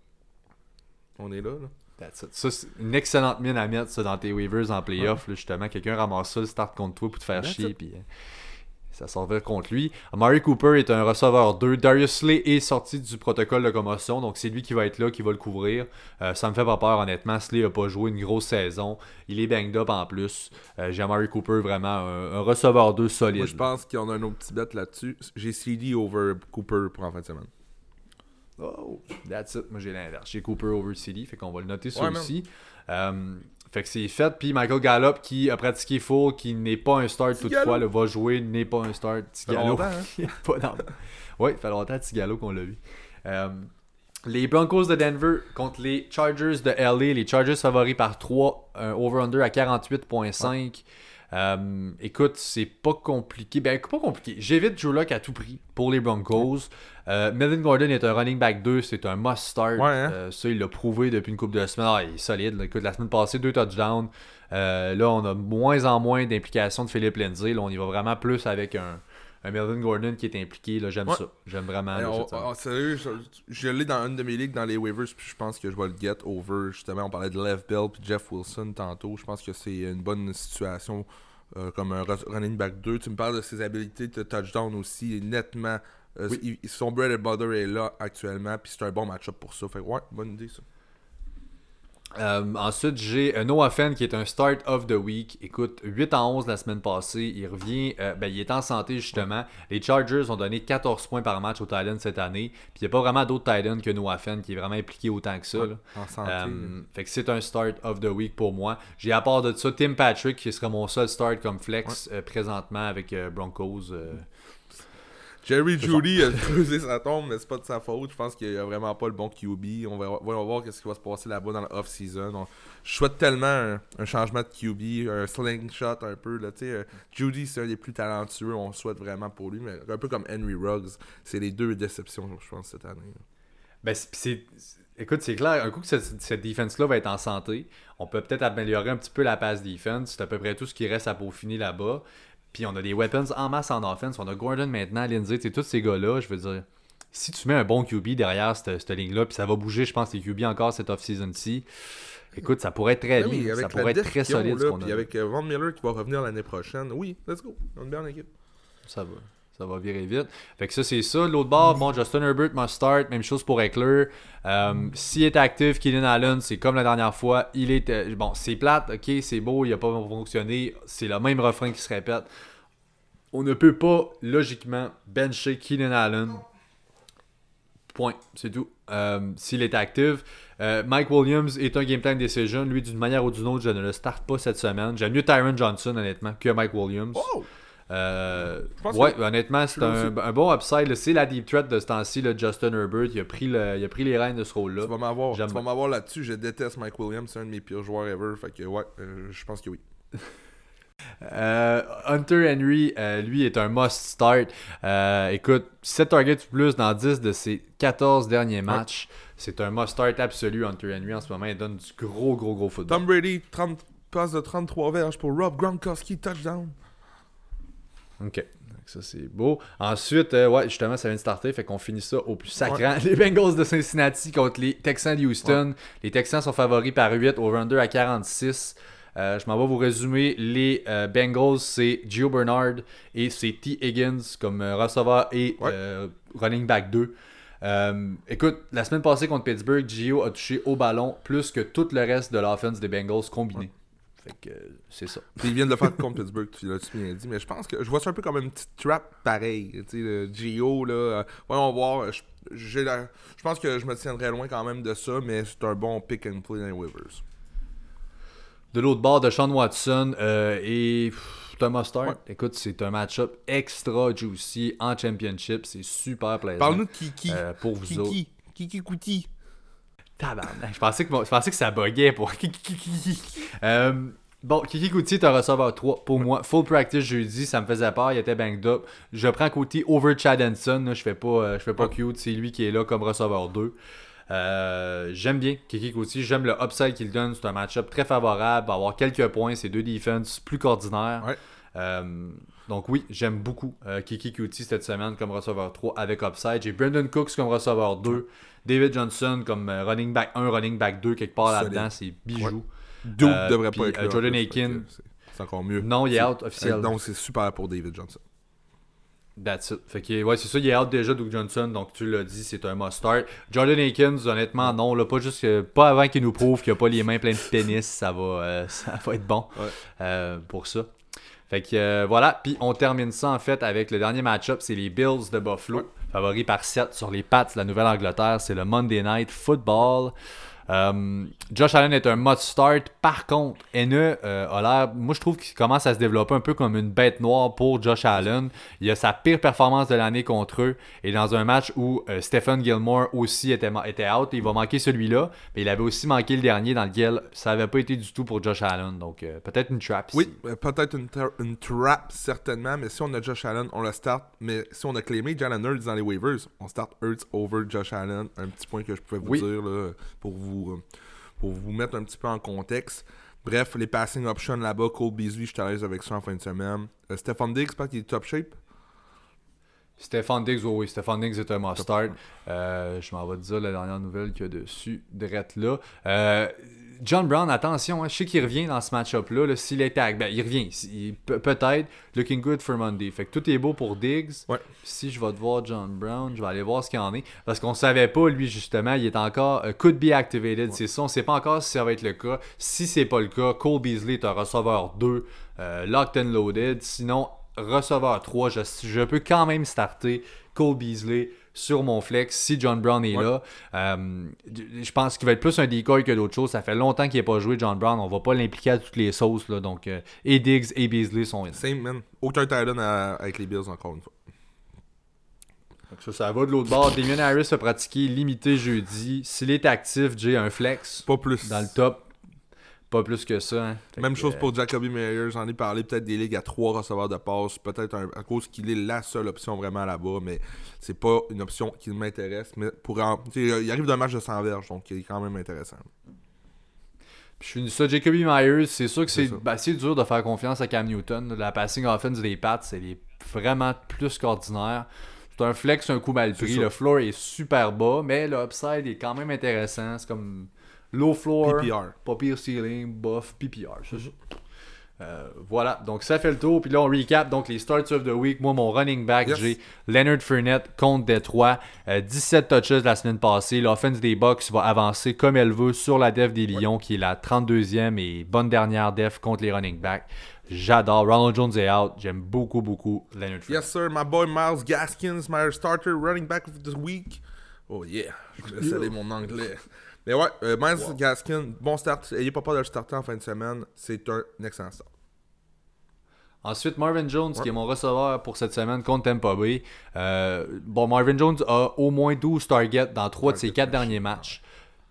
On est là, là. That's it. Ça, c'est une excellente mine à mettre ça, dans tes waivers en playoff. là, justement, quelqu'un ramasse ça, le start contre toi pour te faire That's chier. Puis, euh, ça s'en contre lui. Amari Cooper est un receveur 2. Darius Slay est sorti du protocole de commotion. Donc, c'est lui qui va être là, qui va le couvrir. Euh, ça me fait pas peur, honnêtement. Slay a pas joué une grosse saison. Il est banged up en plus. Euh, J'ai Amari Cooper vraiment un, un receveur 2 solide. Moi, je pense qu'il y en a un autre petit bet là-dessus. J'ai CD over Cooper pour en fin de semaine. Oh, that's it. Moi, j'ai l'inverse. J'ai Cooper over CD, fait qu'on va le noter ça Ouais, aussi. Euh, fait que c'est fait. Puis Michael Gallup, qui a pratiqué full, qui n'est pas un start toutefois, le va jouer, n'est pas un start. Longtemps, hein? Pas dans... Oui, fait longtemps, Petit Gallo, qu'on l'a vu. Euh, les Broncos de Denver contre les Chargers de LA. Les Chargers favoris par 3, un over-under à 48.5. Euh, écoute, c'est pas compliqué. Ben, pas compliqué. J'évite Drew Lock à tout prix pour les Broncos. Euh, Melvin Gordon est un running back 2, c'est un must start. Ouais, hein? Euh, ça, il l'a prouvé depuis une couple de semaines. Ah, il est solide. là. Écoute, la semaine passée, deux touchdowns. Euh, là, on a moins en moins d'implication de Philippe Lindsay. Là, on y va vraiment plus avec un, un Melvin Gordon qui est impliqué. Là, j'aime Ouais. ça. J'aime vraiment. Cette semaine. oh, sérieux, je, je l'ai dans une de mes ligues dans les waivers, puis je pense que je vais le get over. Justement, on parlait de Lev Bell puis Jeff Wilson tantôt. Je pense que c'est une bonne situation euh, comme un ru- running back 2. Tu me parles de ses habilités de touchdown aussi, nettement. Euh, Oui. il- son bread and butter est là actuellement, puis c'est un bon match-up pour ça. Fait que, ouais, bonne idée ça. Euh, ensuite, j'ai euh, Noah Fenn qui est un start of the week. Écoute, 8 en 11 la semaine passée. Il revient, euh, ben, il est en santé justement. Les Chargers ont donné 14 points par match aux Titans cette année. Puis il n'y a pas vraiment d'autres Titans que Noah Fenn qui est vraiment impliqué autant que ça. là. En santé. Euh, fait que c'est un start of the week pour moi. J'ai à part de ça Tim Patrick qui serait mon seul start comme flex présentement avec Broncos. Jerry Judy a creusé sa tombe, mais c'est pas de sa faute. Je pense qu'il a vraiment pas le bon QB. On va, on va voir qu'est-ce qui va se passer là-bas dans la off-season. On- Je souhaite tellement un, un changement de QB, un slingshot un peu. Là, euh, Judy, c'est un des plus talentueux. On le souhaite vraiment pour lui. Mais un peu comme Henry Ruggs, c'est les deux déceptions, je pense, cette année. là. Ben, c'est- Écoute, c'est clair, un coup que cette, cette defense-là va être en santé, on peut peut-être améliorer un petit peu la pass defense. C'est à peu près tout ce qui reste à peaufiner là-bas. Puis on a des weapons en masse en offense. On a Gordon maintenant, Lindsay, tu sais, tous ces gars-là, je veux dire. Si tu mets un bon QB derrière cette, cette ligne-là, puis ça va bouger, je pense, les QB encore cette off-season-ci. Écoute, ça pourrait être très Ben bien. ça pourrait être très solide ce qu'on puis a. avec euh, Von Miller qui va revenir l'année prochaine. Oui, let's go. On est bien en équipe. Ça va. Ça va virer vite. Fait que ça, c'est ça. L'autre bord, bon, Justin Herbert must start. Même chose pour Eckler. Euh, S'il est actif, Keenan Allen, c'est comme la dernière fois. Il est. euh, bon, c'est plate, ok, c'est beau, il a pas fonctionné. C'est le même refrain qui se répète. On ne peut pas, logiquement, bencher Keenan Allen. Point. C'est tout. Euh, S'il est actif. Mike Williams est un game time decision. Lui, d'une manière ou d'une autre, je ne le starte pas cette semaine. J'aime mieux Tyron Johnson, honnêtement, que Mike Williams. Oh! Euh, ouais, que- honnêtement, c'est un, bon upside. C'est la deep threat de ce temps-ci, Justin Herbert. Il a, pris le- il a pris les rênes de ce rôle-là. Tu vas m'avoir, tu vas m'avoir là-dessus. Je déteste Mike Williams. C'est un de mes pires joueurs ever. Fait que, ouais, euh, je pense que oui. Euh, Hunter Henry, euh, lui, est un must start. Euh, écoute, 7 targets plus dans 10 de ses 14 derniers matchs. C'est un must start absolu, Hunter Henry. En ce moment, il donne du gros, gros, gros football. Tom Brady, 30 passes de 33 verges pour Rob Gronkowski, touchdown. Ok. ça, c'est beau. Ensuite, euh, ouais, justement, ça vient de starter. Fait qu'on finit ça au plus sacrant. Les Bengals de Cincinnati contre les Texans de Houston. Les Texans sont favoris par 8 au run 2 à 46. Euh, je m'en vais vous résumer. Les euh, Bengals, c'est Gio Bernard et c'est T. Higgins comme receveur et running back 2. écoute, la semaine passée contre Pittsburgh, Gio a touché au ballon plus que tout le reste de l'offense des Bengals combiné. Fait que c'est ça. Puis ils viennent de le faire contre Pittsburgh, tu l'as bien dit, mais je pense que je vois ça un peu comme une petite trap pareil. Tu sais, le Gio, là. Euh, voyons voir. Je, j'ai la, je pense que je me tiendrai loin quand même de ça, mais c'est un bon pick and play dans les waivers. De l'autre bord, de Sean Watson euh, et Thomas Stark. Écoute, c'est un match-up extra juicy en championship. C'est super plaisant. Parle-nous de Kiki. Euh, pour vous Kiki. autres. Kiki Kouti. Tabarnak. Je pensais que, je pensais que ça buguait pour euh, Bon, Kiki est un receveur 3 pour moi. Full practice jeudi, ça me faisait peur, il était banged up. Je prends Kuti over Chad Hanson, je fais pas, euh, je fais pas cute, c'est lui qui est là comme receveur 2. Euh, j'aime bien Kiki j'aime le upside qu'il donne, c'est un match-up très favorable, avoir quelques points, c'est deux defenses plus qu'ordinaire. Donc oui, j'aime beaucoup Kiki Kuti cette semaine comme receveur 3 avec upside. J'ai Brandon Cooks comme receveur 2. David Johnson comme euh, running back 1, running back 2, quelque part là-dedans, c'est bijou. Duke euh, devrait pas être euh. Jordan Aiken. C'est encore mieux. Non, il est out officiel. Donc c'est super pour David Johnson. That's it. Fait que, ouais, c'est ça, il est out déjà, Duke Johnson, donc tu l'as dit, c'est un must-start. Jordan Aikens, honnêtement, non, là, pas juste pas avant qu'il nous prouve qu'il a pas les mains pleines de pénis, ça va, ça va être bon pour ça. Fait que voilà, puis on termine ça en fait avec le dernier match-up, c'est les Bills de Buffalo, favoris par 7 sur les pattes de la Nouvelle-Angleterre, c'est le Monday Night Football. Euh, Josh Allen est un must start. Par contre, NE euh, a l'air. Moi, je trouve qu'il commence à se développer un peu comme une bête noire pour Josh Allen. Il a sa pire performance de l'année contre eux. Et dans un match où euh, Stephen Gilmore aussi était, était out, il va manquer celui-là. Mais il avait aussi manqué le dernier dans lequel ça n'avait pas été du tout pour Josh Allen. Donc, peut-être une trap. Oui, peut-être une, une, trap, certainement. Mais si on a Josh Allen, on le start. Mais si on a claimé Jalen Hurts dans les waivers, on start Hurts over Josh Allen. Un petit point que je pouvais vous dire là, pour vous euh, pour, vous mettre un petit peu en contexte. Bref, les passing options là-bas, Cole Beasley, je suis à l'aise avec ça en fin de semaine. Euh, Stefan Diggs, pas qu'il est top shape. Stéphane Diggs, oui, Stéphane Diggs est un must-start. Euh, je m'en vais te dire la dernière nouvelle qu'il y a dessus, drette là. Euh, John Brown, attention, hein, je sais qu'il revient dans ce match-up-là. S'il est tag, ben, il revient. Peut-être. Looking good for Monday. Fait que tout est beau pour Diggs. Si je vais te voir John Brown, je vais aller voir ce qu'il en est. Parce qu'on savait pas, lui, justement, il est encore euh, could be activated. C'est ça. On sait pas encore si ça va être le cas. Si c'est pas le cas, Cole Beasley est un receveur 2, euh, locked and loaded. Sinon, receveur 3, je, je peux quand même starter Cole Beasley sur mon flex si John Brown est là. Euh, je pense qu'il va être plus un decoy que d'autres choses. Ça fait longtemps qu'il n'a pas joué John Brown. On va pas l'impliquer à toutes les sauces. Là, donc, euh, et Diggs et Beasley sont in. Same, man. Aucun talent avec les Bills, encore une fois. ça, ça va de l'autre bord. Damien Harris a pratiqué limité jeudi. S'il est actif, j'ai un flex. Pas plus. Dans le top. Pas plus que ça. Hein. Même chose pour Jacoby Meyers. J'en ai parlé peut-être des ligues à trois receveurs de passe. Peut-être à cause qu'il est la seule option vraiment là-bas. Mais c'est pas une option qui m'intéresse. Mais pour il arrive d'un match de 100 verges. Donc il est quand même intéressant. je finis ça. Jacoby Myers, c'est sûr que c'est assez dur de faire confiance à Cam Newton. La passing offense des Pats, c'est vraiment plus qu'ordinaire. C'est un flex, un coup mal pris. Le floor est super bas, mais le upside est quand même intéressant. C'est comme Low floor, PPR. pas pire ceiling, buff, PPR. Euh, voilà, donc ça fait le tour. Puis là, on recap donc les starts of the week. Moi, mon running back, j'ai Leonard Fournette contre Detroit. 17 euh, touches la semaine passée. L'offense des Bucks va avancer comme elle veut sur la def des Lions, qui est la 32e et bonne dernière def contre les running backs. J'adore. Ronald Jones est out. J'aime beaucoup, beaucoup Leonard Fournette. Yes, sir. My boy Miles Gaskins, my starter running back of the week. Oh yeah. Je vais aller mon anglais. Mais ouais, euh, Miles Gaskin, bon start. Ayez pas peur de le starter en fin de semaine. C'est un excellent start. Ensuite, Marvin Jones, qui est mon receveur pour cette semaine contre Tampa Bay. Euh, bon, Marvin Jones a au moins 12 targets dans 3 de ses 4 derniers matchs.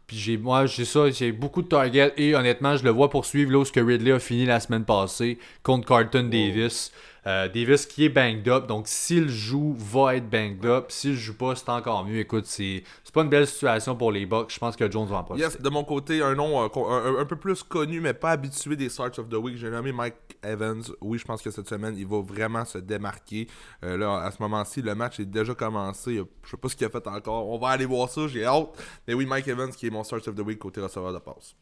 Puis j'ai, moi, j'ai ça, j'ai beaucoup de targets et honnêtement, je le vois poursuivre là où Ridley a fini la semaine passée contre Carlton Davis. Euh, Davis qui est banged up, donc s'il joue, va être banged up. S'il joue pas, c'est encore mieux. Écoute, c'est pas une belle situation pour les Bucks. Je pense que Jones va en profiter. Yes, de mon côté, un nom euh, un, peu plus connu, mais pas habitué des Starts of the Week. J'ai nommé Mike Evans. Oui, je pense que cette semaine, il va vraiment se démarquer. Euh, là, à ce moment-ci, le match est déjà commencé. Je sais pas ce qu'il a fait encore. On va aller voir ça, j'ai hâte. Mais oui, Mike Evans qui est mon Starts of the Week côté receveur de passe.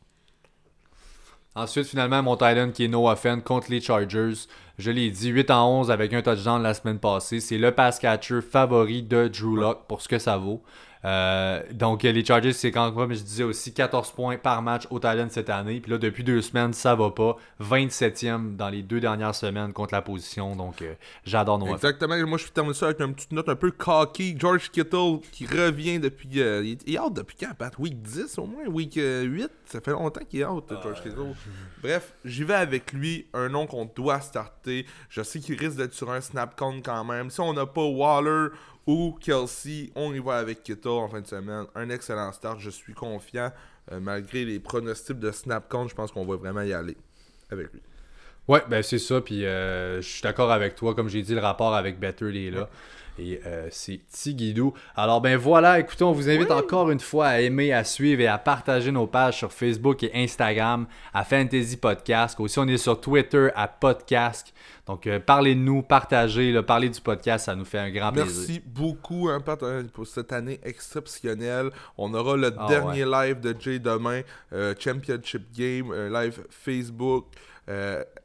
Ensuite, finalement, mon Titan qui est Noah Fenn contre les Chargers. Je l'ai dit, 8 en 11 avec un touchdown la semaine passée. C'est le pass catcher favori de Drew Lock pour ce que ça vaut. Euh, donc, les Chargers, c'est quand même, je disais aussi 14 points par match au Thailand cette année. Puis là, depuis deux semaines, ça va pas. 27e dans les deux dernières semaines contre la position. Donc, euh, j'adore nos Exactement. Moi, je suis terminé ça avec une petite note un peu cocky. George Kittle qui revient depuis. Euh, il est out depuis quand, Pat? Week 10 au moins? Week 8 Ça fait longtemps qu'il est out, George Kittle. Bref, j'y vais avec lui. Un nom qu'on doit starter. Je sais qu'il risque d'être sur un snap count quand même. Si on n'a pas Waller ou Kelsey, on y va avec Kittle en fin de semaine. Un excellent start, je suis confiant. Euh, malgré les pronostics de snap count, je pense qu'on va vraiment y aller avec lui. Ouais, ben c'est ça. Puis euh, je suis d'accord avec toi. Comme j'ai dit, le rapport avec Better est là. Et euh, c'est Tigidou. Alors ben voilà, écoutez, on vous invite encore une fois à aimer, à suivre et à partager nos pages sur Facebook et Instagram à Fantasy Podcast. Aussi, on est sur Twitter à Podcast. Donc euh, parlez de nous, partagez, parlez du podcast, ça nous fait un grand plaisir. Merci beaucoup hein, pour cette année exceptionnelle. On aura le ah, dernier live de Jay demain, Championship Game, live Facebook.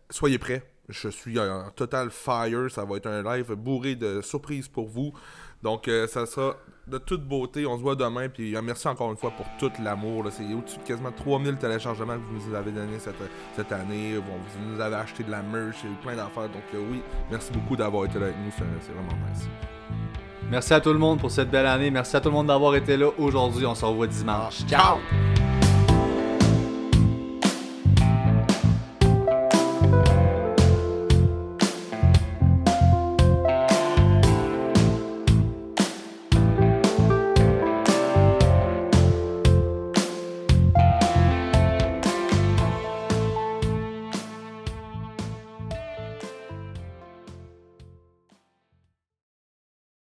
soyez prêts je suis en total fire. Ça va être un live bourré de surprises pour vous. Donc, euh, ça sera de toute beauté. On se voit demain. Puis, euh, merci encore une fois pour tout l'amour. C'est au-dessus de quasiment 3000 téléchargements que vous nous avez donné cette, année. Bon, vous nous avez acheté de la merch et plein d'affaires. Donc, euh, oui, merci beaucoup d'avoir été là avec nous. C'est vraiment nice. Merci à tout le monde pour cette belle année. Merci à tout le monde d'avoir été là aujourd'hui. On se revoit dimanche. Ciao.